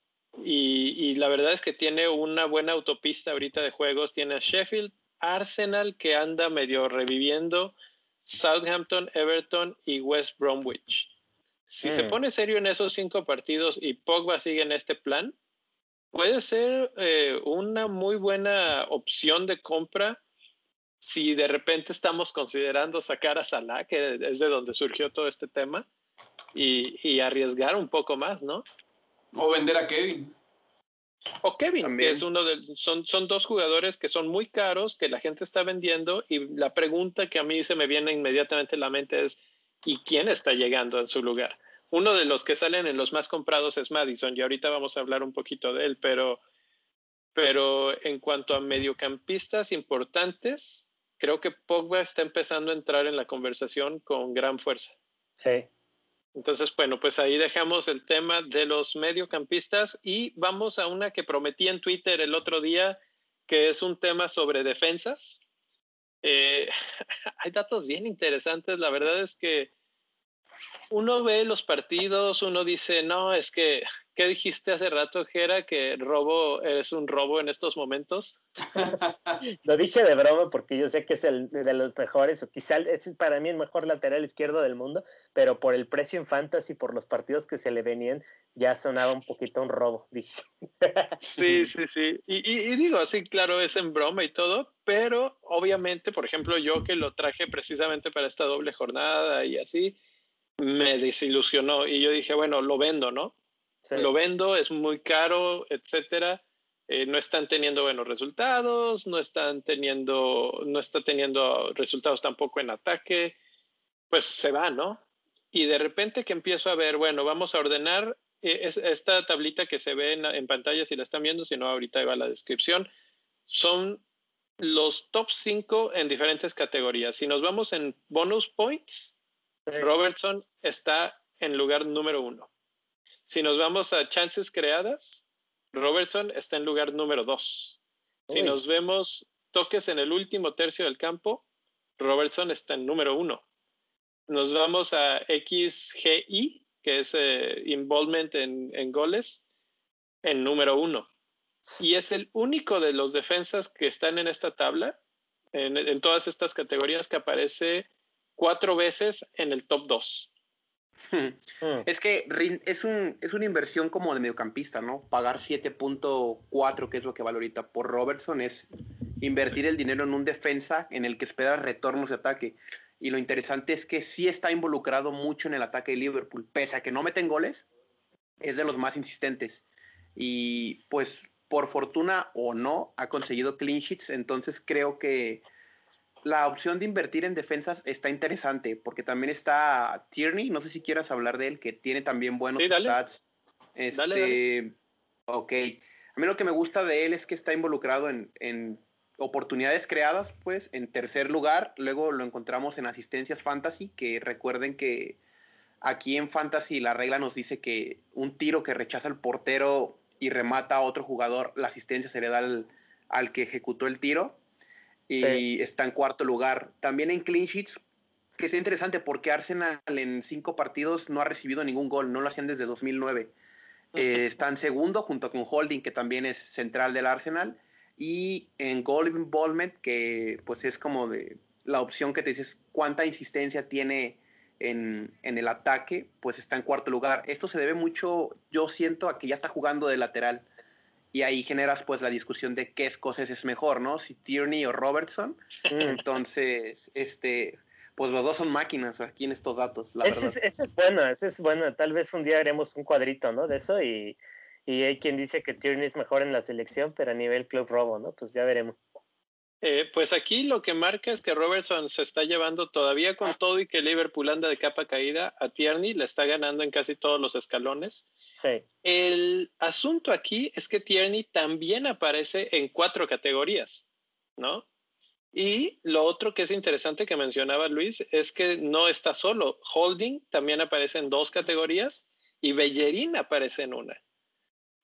y, la verdad es que tiene una buena autopista ahorita de juegos. Tiene a Sheffield, Arsenal que anda medio reviviendo, Southampton, Everton y West Bromwich. Si se mm. pone serio en esos cinco partidos y Pogba sigue en este plan, puede ser eh, una muy buena opción de compra si de repente estamos considerando sacar a Salah, que es de donde surgió todo este tema, y, arriesgar un poco más, ¿no? O vender a Kevin. O Kevin, que es uno de, son, son dos jugadores que son muy caros, que la gente está vendiendo, y la pregunta que a mí se me viene inmediatamente a la mente es, ¿y quién está llegando en su lugar? Uno de los que salen en los más comprados es Madison, y ahorita vamos a hablar un poquito de él, pero, pero en cuanto a mediocampistas importantes, creo que Pogba está empezando a entrar en la conversación con gran fuerza. Sí. Entonces, bueno, pues ahí dejamos el tema de los mediocampistas y vamos a una que prometí en Twitter el otro día, que es un tema sobre defensas. Eh, <laughs> hay datos bien interesantes. La verdad es que uno ve los partidos, uno dice, no, es que ¿Qué dijiste hace rato, Jera? Que robo es un robo en estos momentos. <laughs> Lo dije de broma porque yo sé que es el de los mejores, o quizá es para mí el mejor lateral izquierdo del mundo, pero por el precio en fantasy, por los partidos que se le venían, ya sonaba un poquito un robo, dije. <laughs> Sí, sí, sí. Y, y, digo, sí, claro, es en broma y todo, pero obviamente, por ejemplo, yo que lo traje precisamente para esta doble jornada y así, me desilusionó y yo dije, bueno, lo vendo, ¿no? Lo vendo, es muy caro, etcétera. Eh, no están teniendo buenos resultados, no están teniendo, no está teniendo resultados tampoco en ataque, pues se va, ¿no? Y de repente que empiezo a ver, bueno, vamos a ordenar eh, esta tablita que se ve en, pantalla, si la están viendo, si no, ahorita va la descripción, son los top 5 en diferentes categorías. Si nos vamos en bonus points, Robertson está en lugar número uno. Si nos vamos a chances creadas, Robertson está en lugar número dos. Si nos vemos toques en el último tercio del campo, Robertson está en número uno. Nos vamos a XGI, que es eh, involvement en, goles, en número uno. Y es el único de los defensas que están en esta tabla, en, en todas estas categorías, que aparece cuatro veces en el top dos. Hmm. <laughs> Es que es, un, es una inversión como de mediocampista, ¿no? Pagar 7.4, que es lo que vale ahorita por Robertson, es invertir el dinero en un defensa en el que espera retornos de ataque. Y lo interesante es que sí está involucrado mucho en el ataque de Liverpool, pese a que no meten goles, es de los más insistentes. Y pues por fortuna o no, ha conseguido clean sheets, entonces creo que la opción de invertir en defensas está interesante, porque también está Tierney, no sé si quieras hablar de él, que tiene también buenos stats. Este, Ok. A mí lo que me gusta de él es que está involucrado en, en, oportunidades creadas, pues, en tercer lugar. Luego lo encontramos en asistencias fantasy, que recuerden que aquí en fantasy la regla nos dice que un tiro que rechaza el portero y remata a otro jugador, la asistencia se le da al, al que ejecutó el tiro y está en cuarto lugar. También en clean sheets, que es interesante porque Arsenal en cinco partidos no ha recibido ningún gol, no lo hacían desde 2009. Eh, está en segundo junto con Holding, que también es central del Arsenal, y en goal involvement, que pues es como de la opción que te dices cuánta insistencia tiene en, en, el ataque, pues está en cuarto lugar. Esto se debe mucho, yo siento, a que ya está jugando de lateral y ahí generas pues la discusión de qué cosas es mejor, ¿no? Si Tierney o Robertson. Mm. Entonces, este, pues los dos son máquinas aquí en estos datos, la ese verdad. Es, es bueno, ese es bueno. Tal vez un día haremos un cuadrito, ¿no? De eso y, y hay quien dice que Tierney es mejor en la selección, pero a nivel club robo, ¿no? Pues ya veremos. Eh, pues aquí lo que marca es que Robertson se está llevando todavía con todo y que Liverpool anda de capa caída a Tierney, le está ganando en casi todos los escalones. El asunto aquí es que Tierney también aparece en cuatro categorías, ¿no? Y lo otro que es interesante que mencionaba Luis es que no está solo. Holding también aparece en dos categorías y Bellerín aparece en una.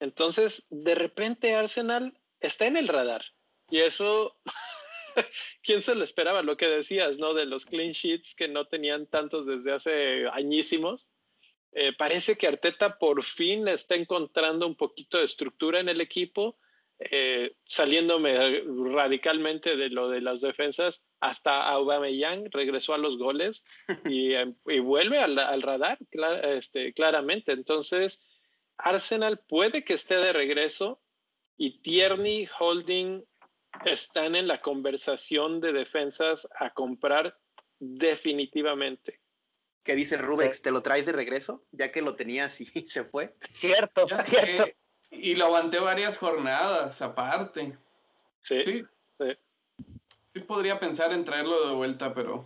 Entonces, de repente Arsenal está en el radar. Y eso, <laughs> ¿quién se lo esperaba? Lo que decías, ¿no? De los clean sheets que no tenían tantos desde hace añísimos. Eh, parece que Arteta por fin está encontrando un poquito de estructura en el equipo, eh, saliéndome radicalmente de lo de las defensas hasta Aubameyang regresó a los goles <laughs> y, em, vuelve al, radar este, claramente. Entonces, Arsenal puede que esté de regreso y Tierney, Holding están en la conversación de defensas a comprar definitivamente. ¿Qué dice Rubex? ¿Te lo traes de regreso? Ya que lo tenías y <laughs> se fue. Cierto, cierto. Y lo aguanté varias jornadas aparte. Sí, sí. Sí, podría pensar en traerlo de vuelta, pero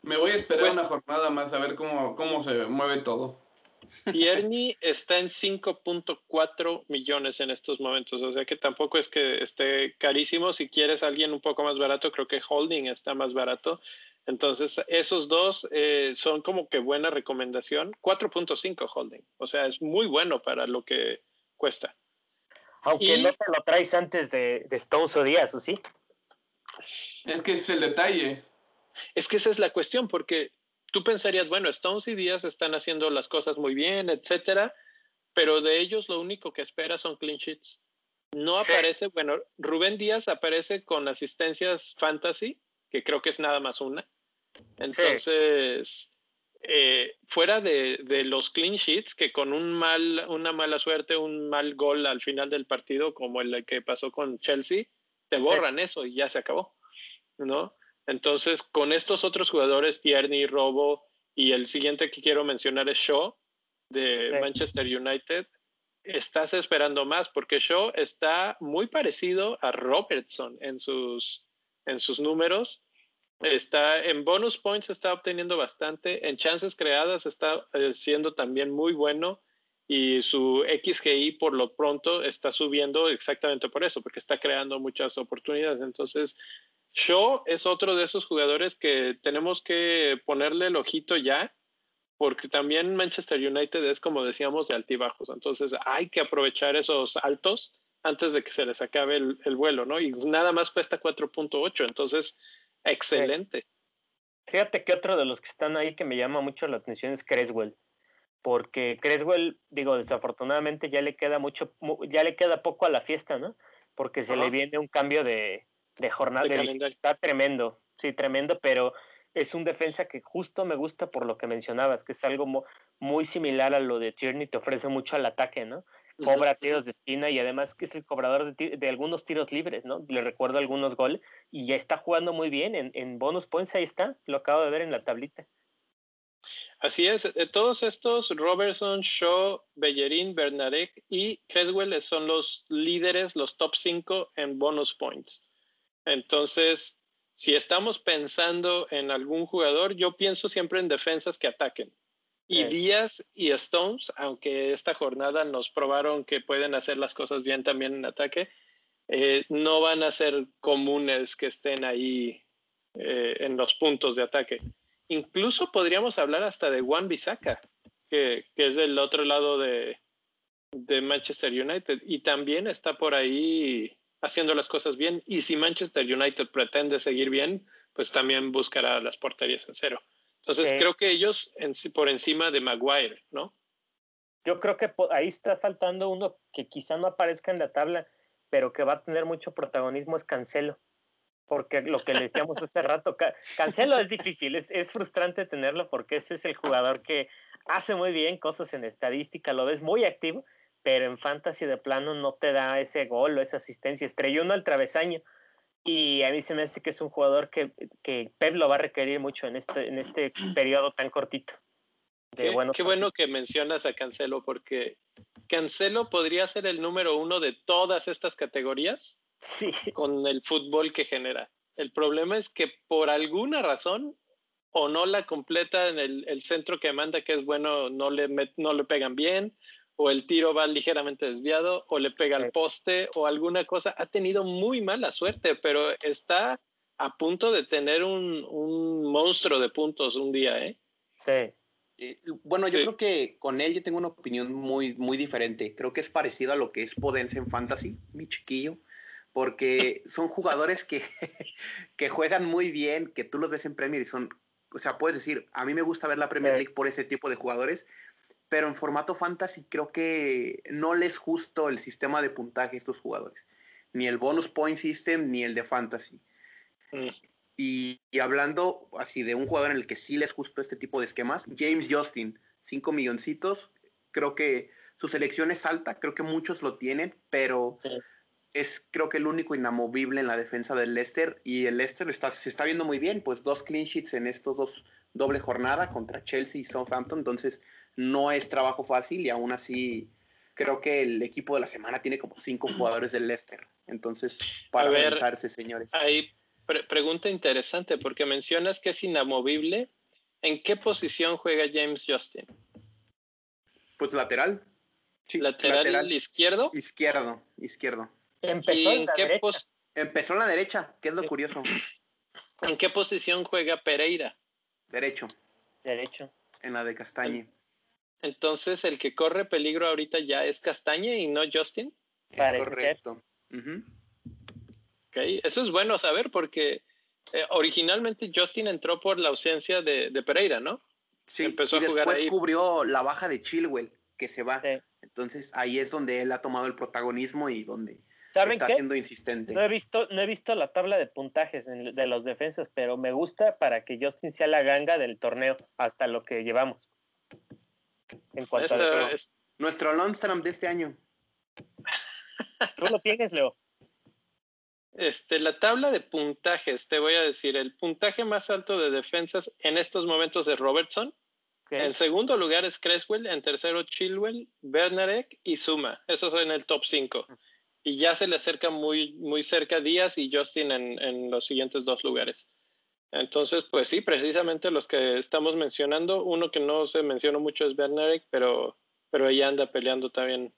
me voy a esperar pues una jornada más a ver cómo, cómo se mueve todo. Tierney está en 5.4 millones en estos momentos, o sea que tampoco es que esté carísimo. Si quieres alguien un poco más barato, creo que Holding está más barato. Entonces, esos dos eh, son como que buena recomendación. 4.5 Holding, o sea, es muy bueno para lo que cuesta. Aunque no te lo traes antes de, de Stones o Díaz, ¿o sí? Es que es el detalle. Es que esa es la cuestión, porque tú pensarías, bueno, Stones y Díaz están haciendo las cosas muy bien, etcétera, pero de ellos lo único que espera son clean sheets. No aparece, bueno, Rubén Díaz aparece con asistencias fantasy, que creo que es nada más una. Entonces, eh, fuera de, de, los clean sheets, que con un mal, una mala suerte, un mal gol al final del partido, como el que pasó con Chelsea, te borran eso y ya se acabó, ¿no? Entonces, con estos otros jugadores, Tierney, Robo y el siguiente que quiero mencionar es Shaw de Manchester United, estás esperando más porque Shaw está muy parecido a Robertson en sus, en sus números. Está en bonus points, está obteniendo bastante. En chances creadas está eh, siendo también muy bueno y su XGI por lo pronto está subiendo exactamente por eso, porque está creando muchas oportunidades. Entonces, Shaw es otro de esos jugadores que tenemos que ponerle el ojito ya, porque también Manchester United es, como decíamos, de altibajos. Entonces, hay que aprovechar esos altos antes de que se les acabe el, el vuelo, ¿no? Y nada más cuesta 4.8, entonces, excelente. Fíjate que otro de los que están ahí que me llama mucho la atención es Creswell porque Creswell, digo, desafortunadamente ya le queda mucho, ya le queda poco a la fiesta, ¿no? Porque se le viene un cambio de, de jornada. De está tremendo, sí, tremendo, pero es un defensa que justo me gusta por lo que mencionabas, que es algo muy similar a lo de Tierney, te ofrece mucho al ataque, ¿no? Cobra tiros de esquina y además que es el cobrador de, de, algunos tiros libres, ¿no? Le recuerdo algunos goles y ya está jugando muy bien en, en bonus points, ahí está, lo acabo de ver en la tablita. Así es, de todos estos, Robertson, Shaw, Bellerín, Bernarek y Creswell son los líderes, los top 5 en bonus points. Entonces, si estamos pensando en algún jugador, yo pienso siempre en defensas que ataquen. Y Díaz y Stones, aunque esta jornada nos probaron que pueden hacer las cosas bien también en ataque, eh, no van a ser comunes que estén ahí eh, en los puntos de ataque. Incluso podríamos hablar hasta de Juan Bisaca, que, es del otro lado de, Manchester United y también está por ahí haciendo las cosas bien. Y si Manchester United pretende seguir bien, pues también buscará las porterías en cero. Entonces creo que ellos por encima de Maguire, ¿no? Yo creo que ahí está faltando uno que quizá no aparezca en la tabla, pero que va a tener mucho protagonismo es Cancelo porque lo que le decíamos hace <laughs> rato, Cancelo es difícil, es, es, frustrante tenerlo porque ese es el jugador que hace muy bien cosas en estadística, lo ves muy activo, pero en fantasy de plano no te da ese gol o esa asistencia, estrelló uno al travesaño. Y a mí se me hace que es un jugador que, que Pep lo va a requerir mucho en este, en este <clears throat> periodo tan cortito. qué, qué bueno que mencionas a Cancelo, porque Cancelo podría ser el número uno de todas estas categorías <laughs> sí. con el fútbol que genera. El problema es que por alguna razón o no la completa en el, centro que manda que es bueno, no le, no le pegan bien, o el tiro va ligeramente desviado, o le pega al poste, o alguna cosa. Ha tenido muy mala suerte, pero está a punto de tener un, monstruo de puntos un día, ¿eh? Sí. Eh, bueno, yo creo que con él yo tengo una opinión muy, muy diferente. Creo que es parecido a lo que es Podense en Fantasy, mi chiquillo porque <laughs> son jugadores que, <laughs> que juegan muy bien, que tú los ves en Premier y son, o sea, puedes decir, a mí me gusta ver la Premier League por ese tipo de jugadores, pero en formato fantasy creo que no les justo el sistema de puntaje a estos jugadores, ni el bonus point system ni el de fantasy. Mm. Y, y, hablando así de un jugador en el que sí les justo este tipo de esquemas, James Justin, 5 milloncitos, creo que su selección es alta, creo que muchos lo tienen, pero es creo que el único inamovible en la defensa del Leicester y el Leicester está, se está viendo muy bien, pues dos clean sheets en estos dos doble jornada contra Chelsea y Southampton, entonces no es trabajo fácil y aún así creo que el equipo de la semana tiene como cinco jugadores del Leicester, entonces para pensarse señores. Hay pregunta interesante porque mencionas que es inamovible, ¿en qué posición juega James Justin? Pues lateral. lateral, izquierdo. Izquierdo, izquierdo. Empezó en, la derecha. Empezó en la derecha, que es lo curioso. ¿En qué posición juega Pereira? Derecho. Derecho. En la de Castañe. Entonces, el que corre peligro ahorita ya es Castañe y no Justin. correcto. Eso es bueno saber porque eh, originalmente Justin entró por la ausencia de, Pereira, ¿no? Sí, Empezó y a jugar después cubrió la baja de Chilwell, que se va. Entonces ahí es donde él ha tomado el protagonismo y donde está siendo insistente. No he visto, no he visto la tabla de puntajes de los defensas, pero me gusta para que Justin sea la ganga del torneo hasta lo que llevamos. En cuanto a Nuestro Lundstrom de este año. <laughs> Tú lo tienes, Leo. Este, la tabla de puntajes, te voy a decir, el puntaje más alto de defensas en estos momentos es Robertson. En segundo lugar es Creswell, en tercero Chilwell, Bernarek y Suma. Esos son en el top 5 y ya se le acerca muy, muy cerca Díaz y Justin en, los siguientes dos lugares. Entonces, pues sí, precisamente los que estamos mencionando, uno que no se mencionó mucho es Bernarek, pero, pero ella anda peleando también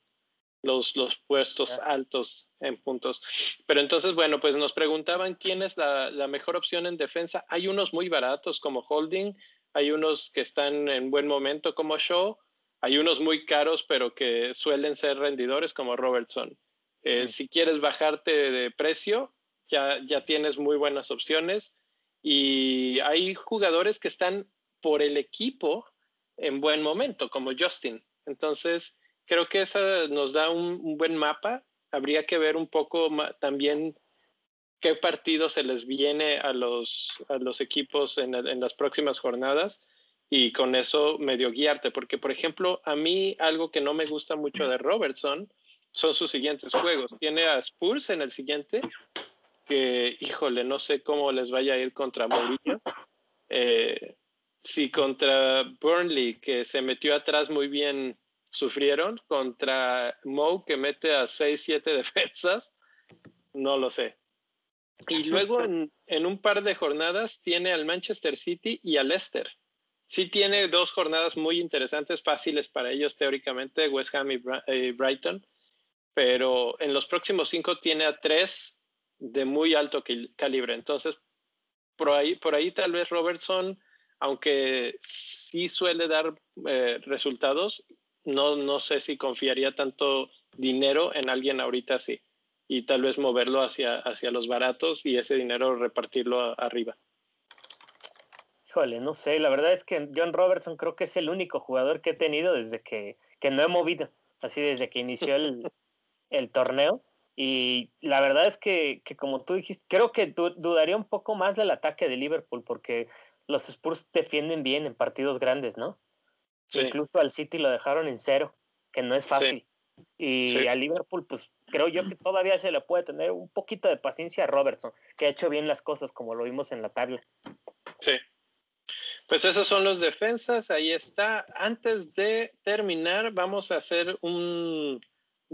los, los puestos altos en puntos. Pero entonces, bueno, pues nos preguntaban quién es la, la, mejor opción en defensa. Hay unos muy baratos como Holding, hay unos que están en buen momento como Shaw, hay unos muy caros pero que suelen ser rendidores como Robertson. Eh, si quieres bajarte de precio, ya, ya tienes muy buenas opciones. Y hay jugadores que están por el equipo en buen momento, como Justin. Entonces, creo que eso nos da un, buen mapa. Habría que ver un poco también qué partido se les viene a los, a los equipos en, en, las próximas jornadas y con eso medio guiarte. Porque, por ejemplo, a mí algo que no me gusta mucho de Robertson son sus siguientes juegos. Tiene a Spurs en el siguiente, que híjole, no sé cómo les vaya a ir contra Mourinho. Eh, si contra Burnley, que se metió atrás muy bien, sufrieron, contra Moe, que mete a 6, 7 <laughs> defensas, no lo sé. Y luego en, en, un par de jornadas tiene al Manchester City y al Leicester. Sí tiene dos jornadas muy interesantes, fáciles para ellos teóricamente, West Ham y Brighton pero en los próximos cinco tiene a tres de muy alto calibre. Entonces, por ahí, por ahí tal vez Robertson, aunque sí suele dar eh, resultados, no, no sé si confiaría tanto dinero en alguien ahorita así. Y tal vez moverlo hacia, hacia los baratos y ese dinero repartirlo arriba. Híjole, no sé, la verdad es que John Robertson creo que es el único jugador que he tenido desde que, que no he movido, así desde que inició el, <laughs> el torneo. Y la verdad es que, como tú dijiste, creo que dudaría un poco más del ataque de Liverpool porque los Spurs defienden bien en partidos grandes, ¿no? Incluso al City lo dejaron en cero, que no es fácil. Y a Liverpool, pues creo yo que todavía se le puede tener un poquito de paciencia a Robertson, que ha hecho bien las cosas como lo vimos en la tabla. Sí. Pues esos son los defensas, ahí está. Antes de terminar, vamos a hacer un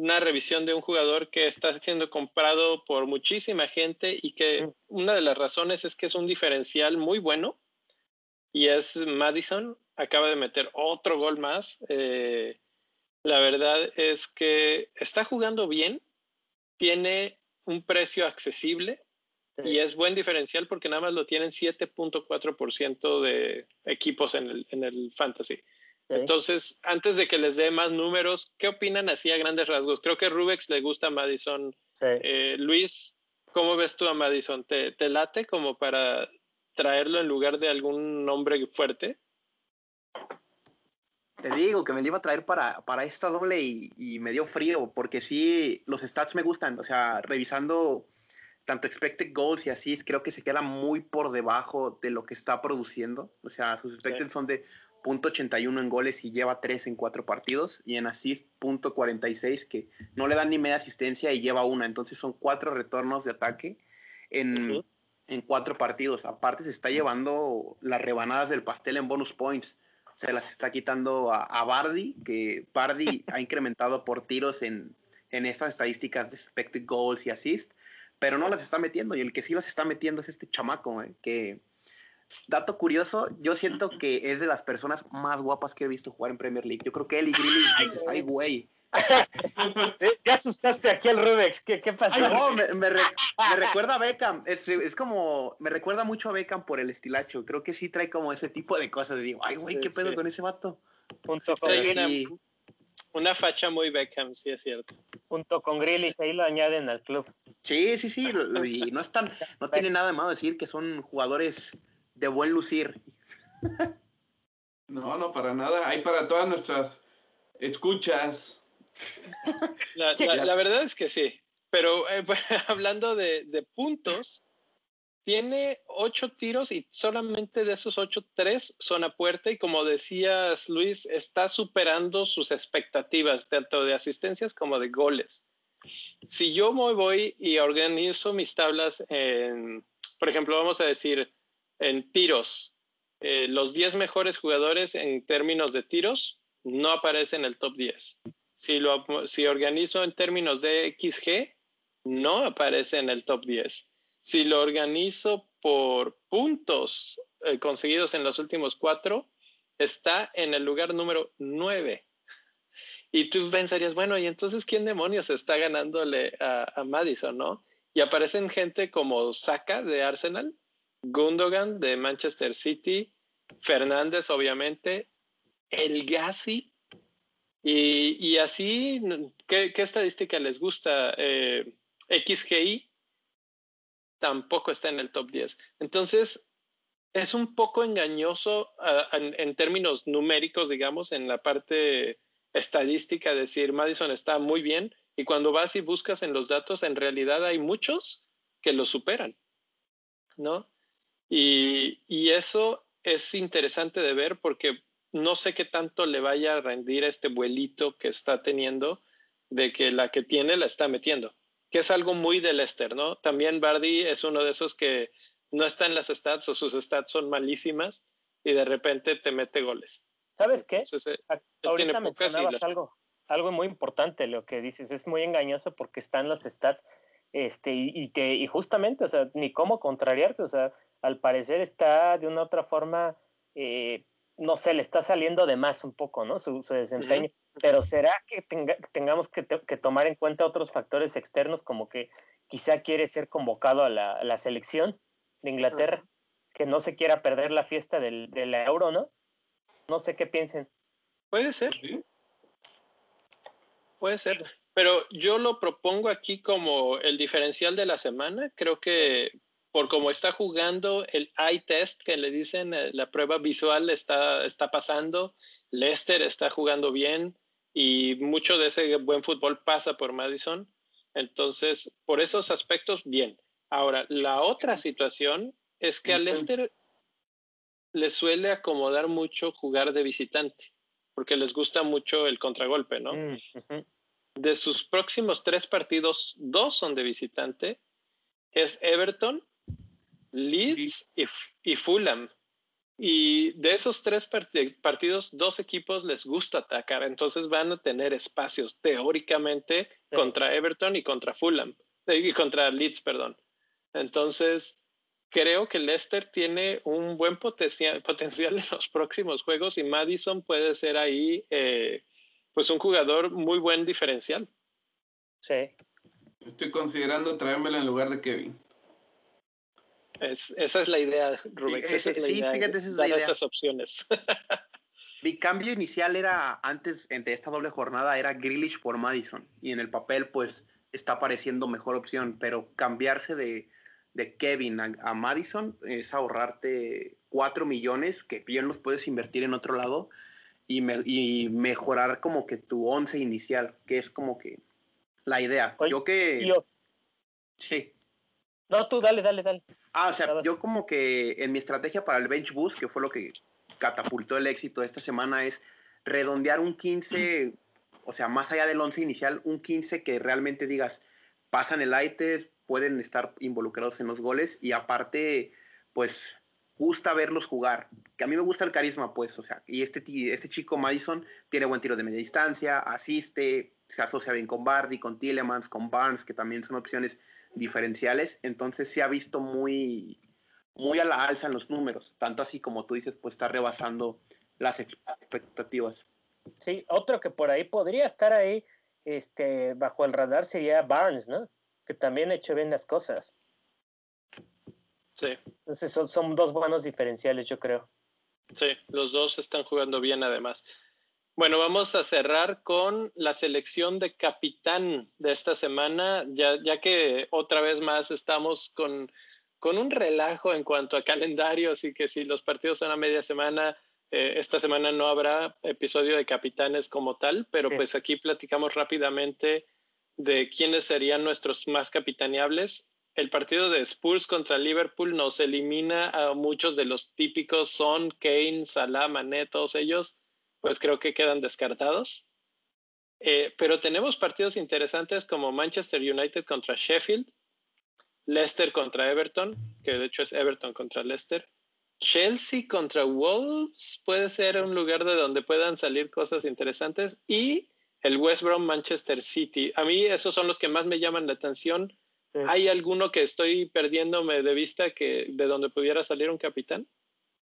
una revisión de un jugador que está siendo comprado por muchísima gente y que mm. una de las razones es que es un diferencial muy bueno y es Madison. Acaba de meter otro gol más. Eh, la verdad es que está jugando bien, tiene un precio accesible y es buen diferencial porque nada más lo tienen 7.4% de equipos en el, en el fantasy. Entonces, antes de que les dé más números, ¿qué opinan así a grandes rasgos? Creo que Rubex le gusta a Madison. Eh, Luis, ¿cómo ves tú a Madison? ¿Te, late como para traerlo en lugar de algún nombre fuerte? Te digo que me lo iba a traer para, para esta doble y, y, me dio frío, porque sí, los stats me gustan. O sea, revisando tanto expected goals y así, creo que se queda muy por debajo de lo que está produciendo. O sea, sus expected son de .81 en goles y lleva 3 en 4 partidos. Y en assist, .46, que no le dan ni media asistencia y lleva una. Entonces son 4 retornos de ataque en, en 4 partidos. Aparte se está llevando las rebanadas del pastel en bonus points. Se las está quitando a, a Bardi, que Bardi <laughs> ha incrementado por tiros en, en estas estadísticas de expected goals y assist, pero no las está metiendo. Y el que sí las está metiendo es este chamaco, eh, que dato curioso, yo siento que es de las personas más guapas que he visto jugar en Premier League. Yo creo que él y Grilly dices, ay, güey. <laughs> Eh, ya asustaste aquí al Rubex. ¿Qué, qué pasó? No, me, me, re, me, <laughs> recuerda a Beckham. Es, es, como, me recuerda mucho a Beckham por el estilacho. Creo que sí trae como ese tipo de cosas. Digo, ay, güey, ¿qué pedo sí. con ese vato? Punto con sí. una, una, facha muy Beckham, sí es cierto. Junto con Grilly, ahí lo añaden al club. Sí, sí, sí. Y no están, no tiene nada de malo decir que son jugadores de buen lucir. No, no, para nada. Hay para todas nuestras escuchas. La, <laughs> la, la verdad es que sí. Pero eh, <laughs> hablando de, de, puntos, tiene ocho tiros y solamente de esos ocho, tres son a puerta. Y como decías, Luis, está superando sus expectativas, tanto de asistencias como de goles. Si yo me voy y organizo mis tablas en, por ejemplo, vamos a decir, en tiros, eh, los 10 mejores jugadores en términos de tiros no aparecen en el top 10. Si, lo, si organizo en términos de XG, no aparece en el top 10. Si lo organizo por puntos eh, conseguidos en los últimos cuatro, está en el lugar número 9. <laughs> Y tú pensarías, bueno, ¿y entonces quién demonios está ganándole a, a Madison, no? Y aparecen gente como Saka de Arsenal, Gundogan de Manchester City, Fernández, obviamente, El Gassi. Y, y así, ¿qué, ¿qué, estadística les gusta? Eh, XGI tampoco está en el top 10. Entonces, es un poco engañoso en, en, términos numéricos, digamos, en la parte estadística, decir Madison está muy bien. Y cuando vas y buscas en los datos, en realidad hay muchos que lo superan, ¿no? Y, y, eso es interesante de ver porque no sé qué tanto le vaya a rendir a este vuelito que está teniendo de que la que tiene la está metiendo, que es algo muy de Lester, ¿no? También Bardi es uno de esos que no está en las stats o sus stats son malísimas y de repente te mete goles. ¿Sabes qué? Entonces, eh, Ahorita mencionabas las... algo, algo muy importante lo que dices, es muy engañoso porque están las stats este, y, y, que, y justamente, o sea, ni cómo contrariarte, o sea, al parecer está de una otra forma, eh, no sé, le está saliendo de más un poco, ¿no? Su, su desempeño. Uh -huh. Pero ¿será que tenga, tengamos que, que, tomar en cuenta otros factores externos, como que quizá quiere ser convocado a la, a la selección de Inglaterra, uh -huh. que no se quiera perder la fiesta del, del euro, ¿no? No sé qué piensen. Puede ser. ¿Sí? Puede ser. Pero yo lo propongo aquí como el diferencial de la semana. Creo que por cómo está jugando el eye test que le dicen, eh, la prueba visual está, está pasando, Leicester está jugando bien y mucho de ese buen fútbol pasa por Madison. Entonces, por esos aspectos, bien. Ahora, la otra situación es que a Leicester le suele acomodar mucho jugar de visitante, porque les gusta mucho el contragolpe, ¿no? Mm. De sus próximos tres partidos, dos son de visitante. Es Everton, Leeds sí. y, y, Fulham. Y de esos tres part partidos, dos equipos les gusta atacar, entonces van a tener espacios teóricamente sí. contra Everton y contra Fulham, eh, y contra Leeds, perdón. Entonces, creo que Leicester tiene un buen potencial, <laughs> potencial en los próximos juegos y Madison puede ser ahí, eh, pues, un jugador muy buen diferencial. Sí. Estoy considerando traérmelo en lugar de Kevin. Es, esa es la idea, Rubén. Sí, esa es la sí idea, fíjate, esa es la idea. esas opciones. <laughs> Mi cambio inicial era, antes, entre esta doble jornada, era Grealish por Madison. Y en el papel, pues, está pareciendo mejor opción. Pero cambiarse de, de Kevin a, a, Madison es ahorrarte 4 millones que bien los puedes invertir en otro lado y, me, y mejorar como que tu once inicial, que es como que la idea. Oye, yo que... Yo. Sí. No, tú dale, dale, dale. Ah, o sea, yo como que en mi estrategia para el bench boost, que fue lo que catapultó el éxito de esta semana es redondear un 15, o sea, más allá del 11 inicial, un 15 que realmente digas, pasan el ITES, pueden estar involucrados en los goles y aparte, pues gusta verlos jugar. Que a mí me gusta el carisma, pues, o sea, y este, este chico Madison tiene buen tiro de media distancia, asiste, se asocia bien con Bardi, con Tillemans, con Barnes, que también son opciones diferenciales. Entonces se ha visto muy, muy a la alza en los números. Tanto así como tú dices, pues está rebasando las expectativas. Sí, otro que por ahí podría estar ahí este, bajo el radar sería Barnes, ¿no? Que también ha hecho bien las cosas. Sí. Entonces son, son dos buenos diferenciales, yo creo. Sí, los dos están jugando bien además. Bueno, vamos a cerrar con la selección de capitán de esta semana, ya, ya que otra vez más estamos con, con un relajo en cuanto a calendario, así que si los partidos son a media semana, eh, esta semana no habrá episodio de capitanes como tal, pero pues aquí platicamos rápidamente de quiénes serían nuestros más capitaneables. El partido de Spurs contra Liverpool nos elimina a muchos de los típicos Son, Kane, Salah, Mané, todos ellos, pues creo que quedan descartados. Eh, pero tenemos partidos interesantes como Manchester United contra Sheffield, Leicester contra Everton, que de hecho es Everton contra Leicester, Chelsea contra Wolves, puede ser un lugar de donde puedan salir cosas interesantes, y el West Brom Manchester City. A mí esos son los que más me llaman la atención ¿Hay alguno que estoy perdiéndome de vista que de donde pudiera salir un capitán?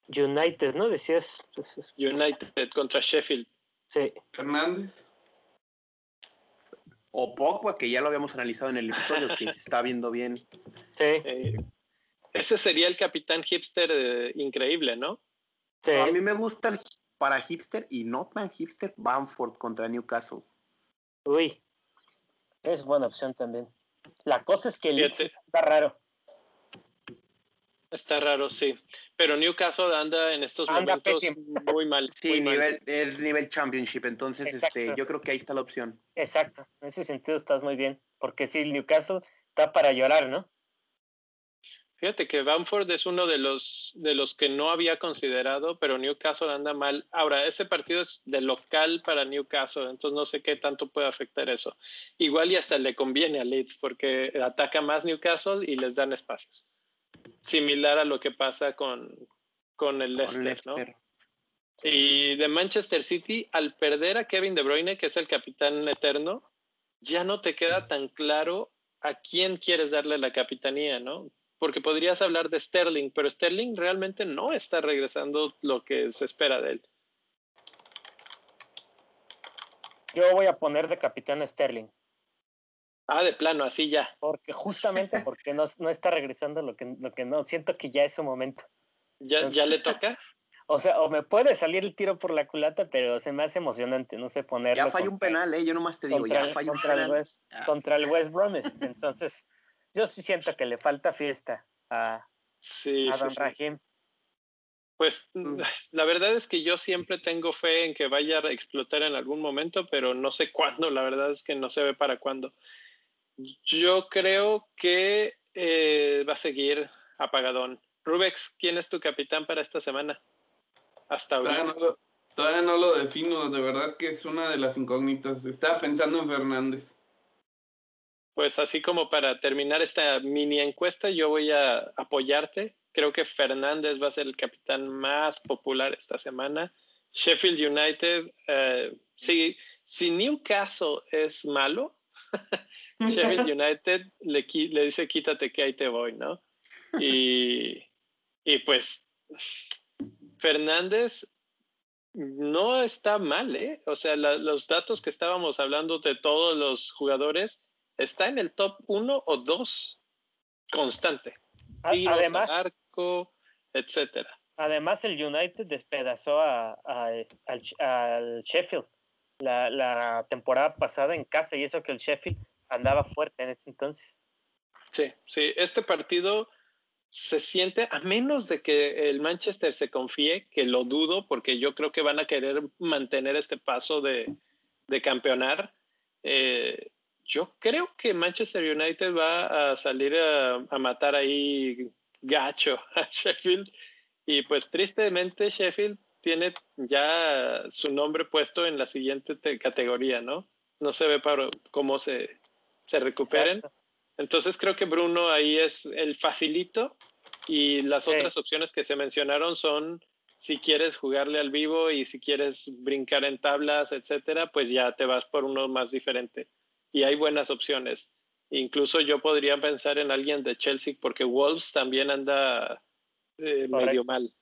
United, ¿no? Decías. Pues, United contra Sheffield. Sí. Hernández. O Pogba, que ya lo habíamos analizado en el episodio, que se está viendo bien. Sí. Eh, ese sería el capitán hipster eh, increíble, ¿no? Sí. A mí me gusta el, para hipster y no tan hipster Bamford contra Newcastle. Uy, es buena opción también. La cosa es que el está raro. Está raro, sí. Pero Newcastle anda en estos momentos muy mal. Sí, nivel, es nivel championship, entonces este, yo creo que ahí está la opción. Exacto, en ese sentido estás muy bien, porque sí, el Newcastle está para llorar, ¿no? Fíjate que Bamford es uno de los, de los que no había considerado, pero Newcastle anda mal. Ahora, ese partido es de local para Newcastle, entonces no sé qué tanto puede afectar eso. Igual y hasta le conviene a Leeds porque ataca más Newcastle y les dan espacios. Similar a lo que pasa con, con el Leicester, ¿no? Y de Manchester City, al perder a Kevin De Bruyne, que es el capitán eterno, ya no te queda tan claro a quién quieres darle la capitanía, ¿no? porque podrías hablar de Sterling, pero Sterling realmente no está regresando lo que se espera de él. Yo voy a poner de capitán Sterling. Ah, de plano, así ya. Porque justamente porque no, no está regresando lo que, lo que no, siento que ya es su momento. ¿Ya, ¿Ya le toca? <laughs> O sea, o me puede salir el tiro por la culata, pero se me hace emocionante, no sé ponerlo. Ya falló un penal, ¿eh? Yo nomás te digo, ya falló un penal. West, Contra el West Brom, entonces yo sí siento que le falta fiesta a, sí, Don Rahim. Pues mm. la verdad es que yo siempre tengo fe en que vaya a explotar en algún momento, pero no sé cuándo, la verdad es que no se ve para cuándo. Yo creo que eh, va a seguir apagadón. Rubex, ¿quién es tu capitán para esta semana? Hasta ahora. Todavía no, lo, defino, de verdad que es una de las incógnitas. Estaba pensando en Fernández. Pues así como para terminar esta mini encuesta, yo voy a apoyarte. Creo que Fernández va a ser el capitán más popular esta semana. Sheffield United, eh, si, si Newcastle es malo, <laughs> Sheffield <laughs> United le, le, dice quítate que ahí te voy, ¿no? Y, y pues Fernández no está mal, ¿eh? O sea, los datos que estábamos hablando de todos los jugadores está en el top 1 o 2 constante. además, arco, etcétera. Además, el United despedazó a, al, Sheffield la, la, temporada pasada en casa y eso que el Sheffield andaba fuerte en ese entonces. Sí, sí, este partido se siente, a menos de que el Manchester se confíe, que lo dudo, porque yo creo que van a querer mantener este paso de, de campeonar. Eh, yo creo que Manchester United va a salir a, matar ahí gacho a <laughs> Sheffield. Y pues tristemente Sheffield tiene ya su nombre puesto en la siguiente categoría, ¿no? No se ve para cómo se, se recuperen. Entonces creo que Bruno ahí es el facilito y las otras opciones que se mencionaron son si quieres jugarle al vivo y si quieres brincar en tablas, etcétera, pues ya te vas por uno más diferente. Y hay buenas opciones. Incluso yo podría pensar en alguien de Chelsea porque Wolves también anda eh, medio mal.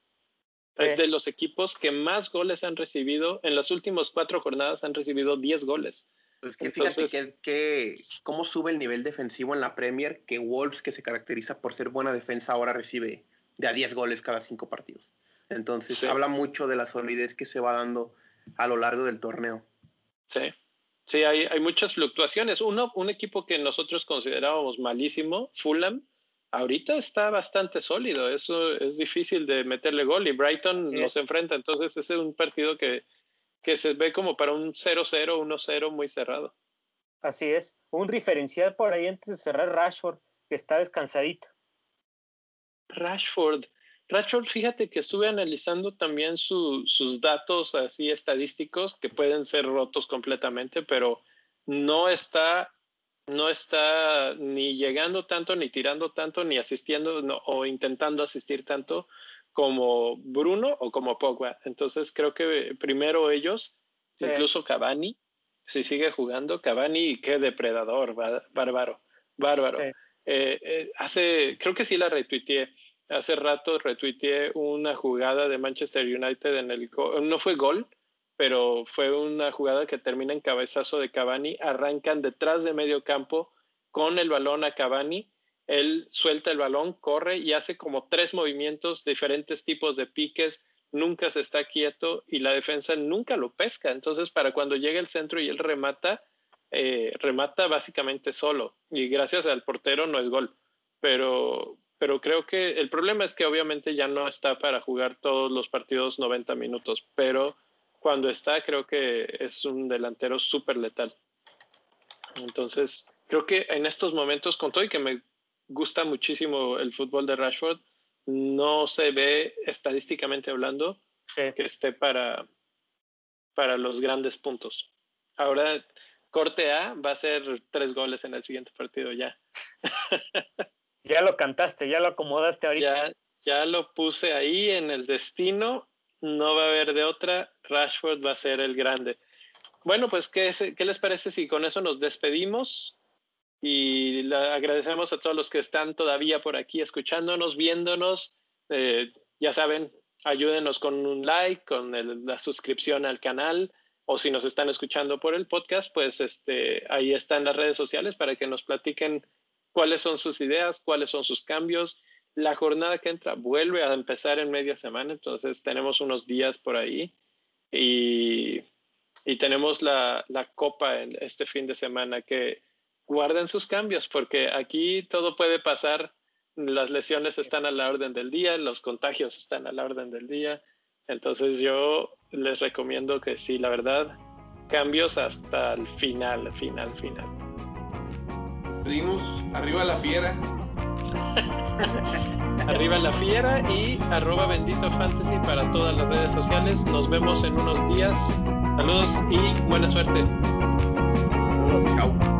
Es de los equipos que más goles han recibido. En las últimas cuatro jornadas han recibido 10 goles. Pues que fíjate que, cómo sube el nivel defensivo en la Premier, que Wolves, que se caracteriza por ser buena defensa, ahora recibe de a 10 goles cada cinco partidos. Entonces habla mucho de la solidez que se va dando a lo largo del torneo. Sí, sí, hay, hay muchas fluctuaciones. Uno, un equipo que nosotros considerábamos malísimo, Fulham, ahorita está bastante sólido. Eso es difícil de meterle gol y Brighton nos enfrenta. Entonces ese es un partido que, que se ve como para un 0-0, 1-0 muy cerrado. Así es. Un diferencial por ahí antes de cerrar Rashford, que está descansadito. Rashford. Rashford, fíjate que estuve analizando también sus datos así estadísticos que pueden ser rotos completamente, pero no está, no está ni llegando tanto, ni tirando tanto, ni asistiendo o intentando asistir tanto como Bruno o como Pogba. Entonces creo que primero ellos, incluso Cavani, si sigue jugando, Cavani, qué depredador, bárbaro, bárbaro. Eh, eh, hace, creo que sí la retuiteé. Hace rato retuiteé una jugada de Manchester United en el, no fue gol, pero fue una jugada que termina en cabezazo de Cavani. Arrancan detrás de medio campo con el balón a Cavani él suelta el balón, corre y hace como tres movimientos, diferentes tipos de piques, nunca se está quieto y la defensa nunca lo pesca. Entonces, para cuando llega el centro y él remata, eh, remata básicamente solo. Y gracias al portero no es gol. Pero, pero creo que el problema es que obviamente ya no está para jugar todos los partidos 90 minutos. Pero cuando está, creo que es un delantero súper letal. Entonces, creo que en estos momentos, con todo y que me gusta muchísimo el fútbol de Rashford. No se ve estadísticamente hablando que esté para, para los grandes puntos. Ahora, corte A va a ser tres goles en el siguiente partido ya. <laughs> ya lo cantaste, ya lo acomodaste ahorita. Ya, ya lo puse ahí en el destino. No va a haber de otra. Rashford va a ser el grande. Bueno, pues, ¿qué, ¿qué les parece si con eso nos despedimos? y le agradecemos a todos los que están todavía por aquí escuchándonos, viéndonos. Eh, ya saben, ayúdenos con un like, con la suscripción al canal o si nos están escuchando por el podcast, pues este, ahí están las redes sociales para que nos platiquen cuáles son sus ideas, cuáles son sus cambios. La jornada que entra vuelve a empezar en media semana, entonces tenemos unos días por ahí y, y tenemos la, la copa en este fin de semana que guarden sus cambios, porque aquí todo puede pasar. Las lesiones están a la orden del día, los contagios están a la orden del día. Entonces yo les recomiendo que sí, la verdad, cambios hasta el final, final, final. Pedimos arriba la fiera. <laughs> Arriba la fiera y arroba bendito fantasy para todas las redes sociales. Nos vemos en unos días. Saludos y buena suerte. Chao.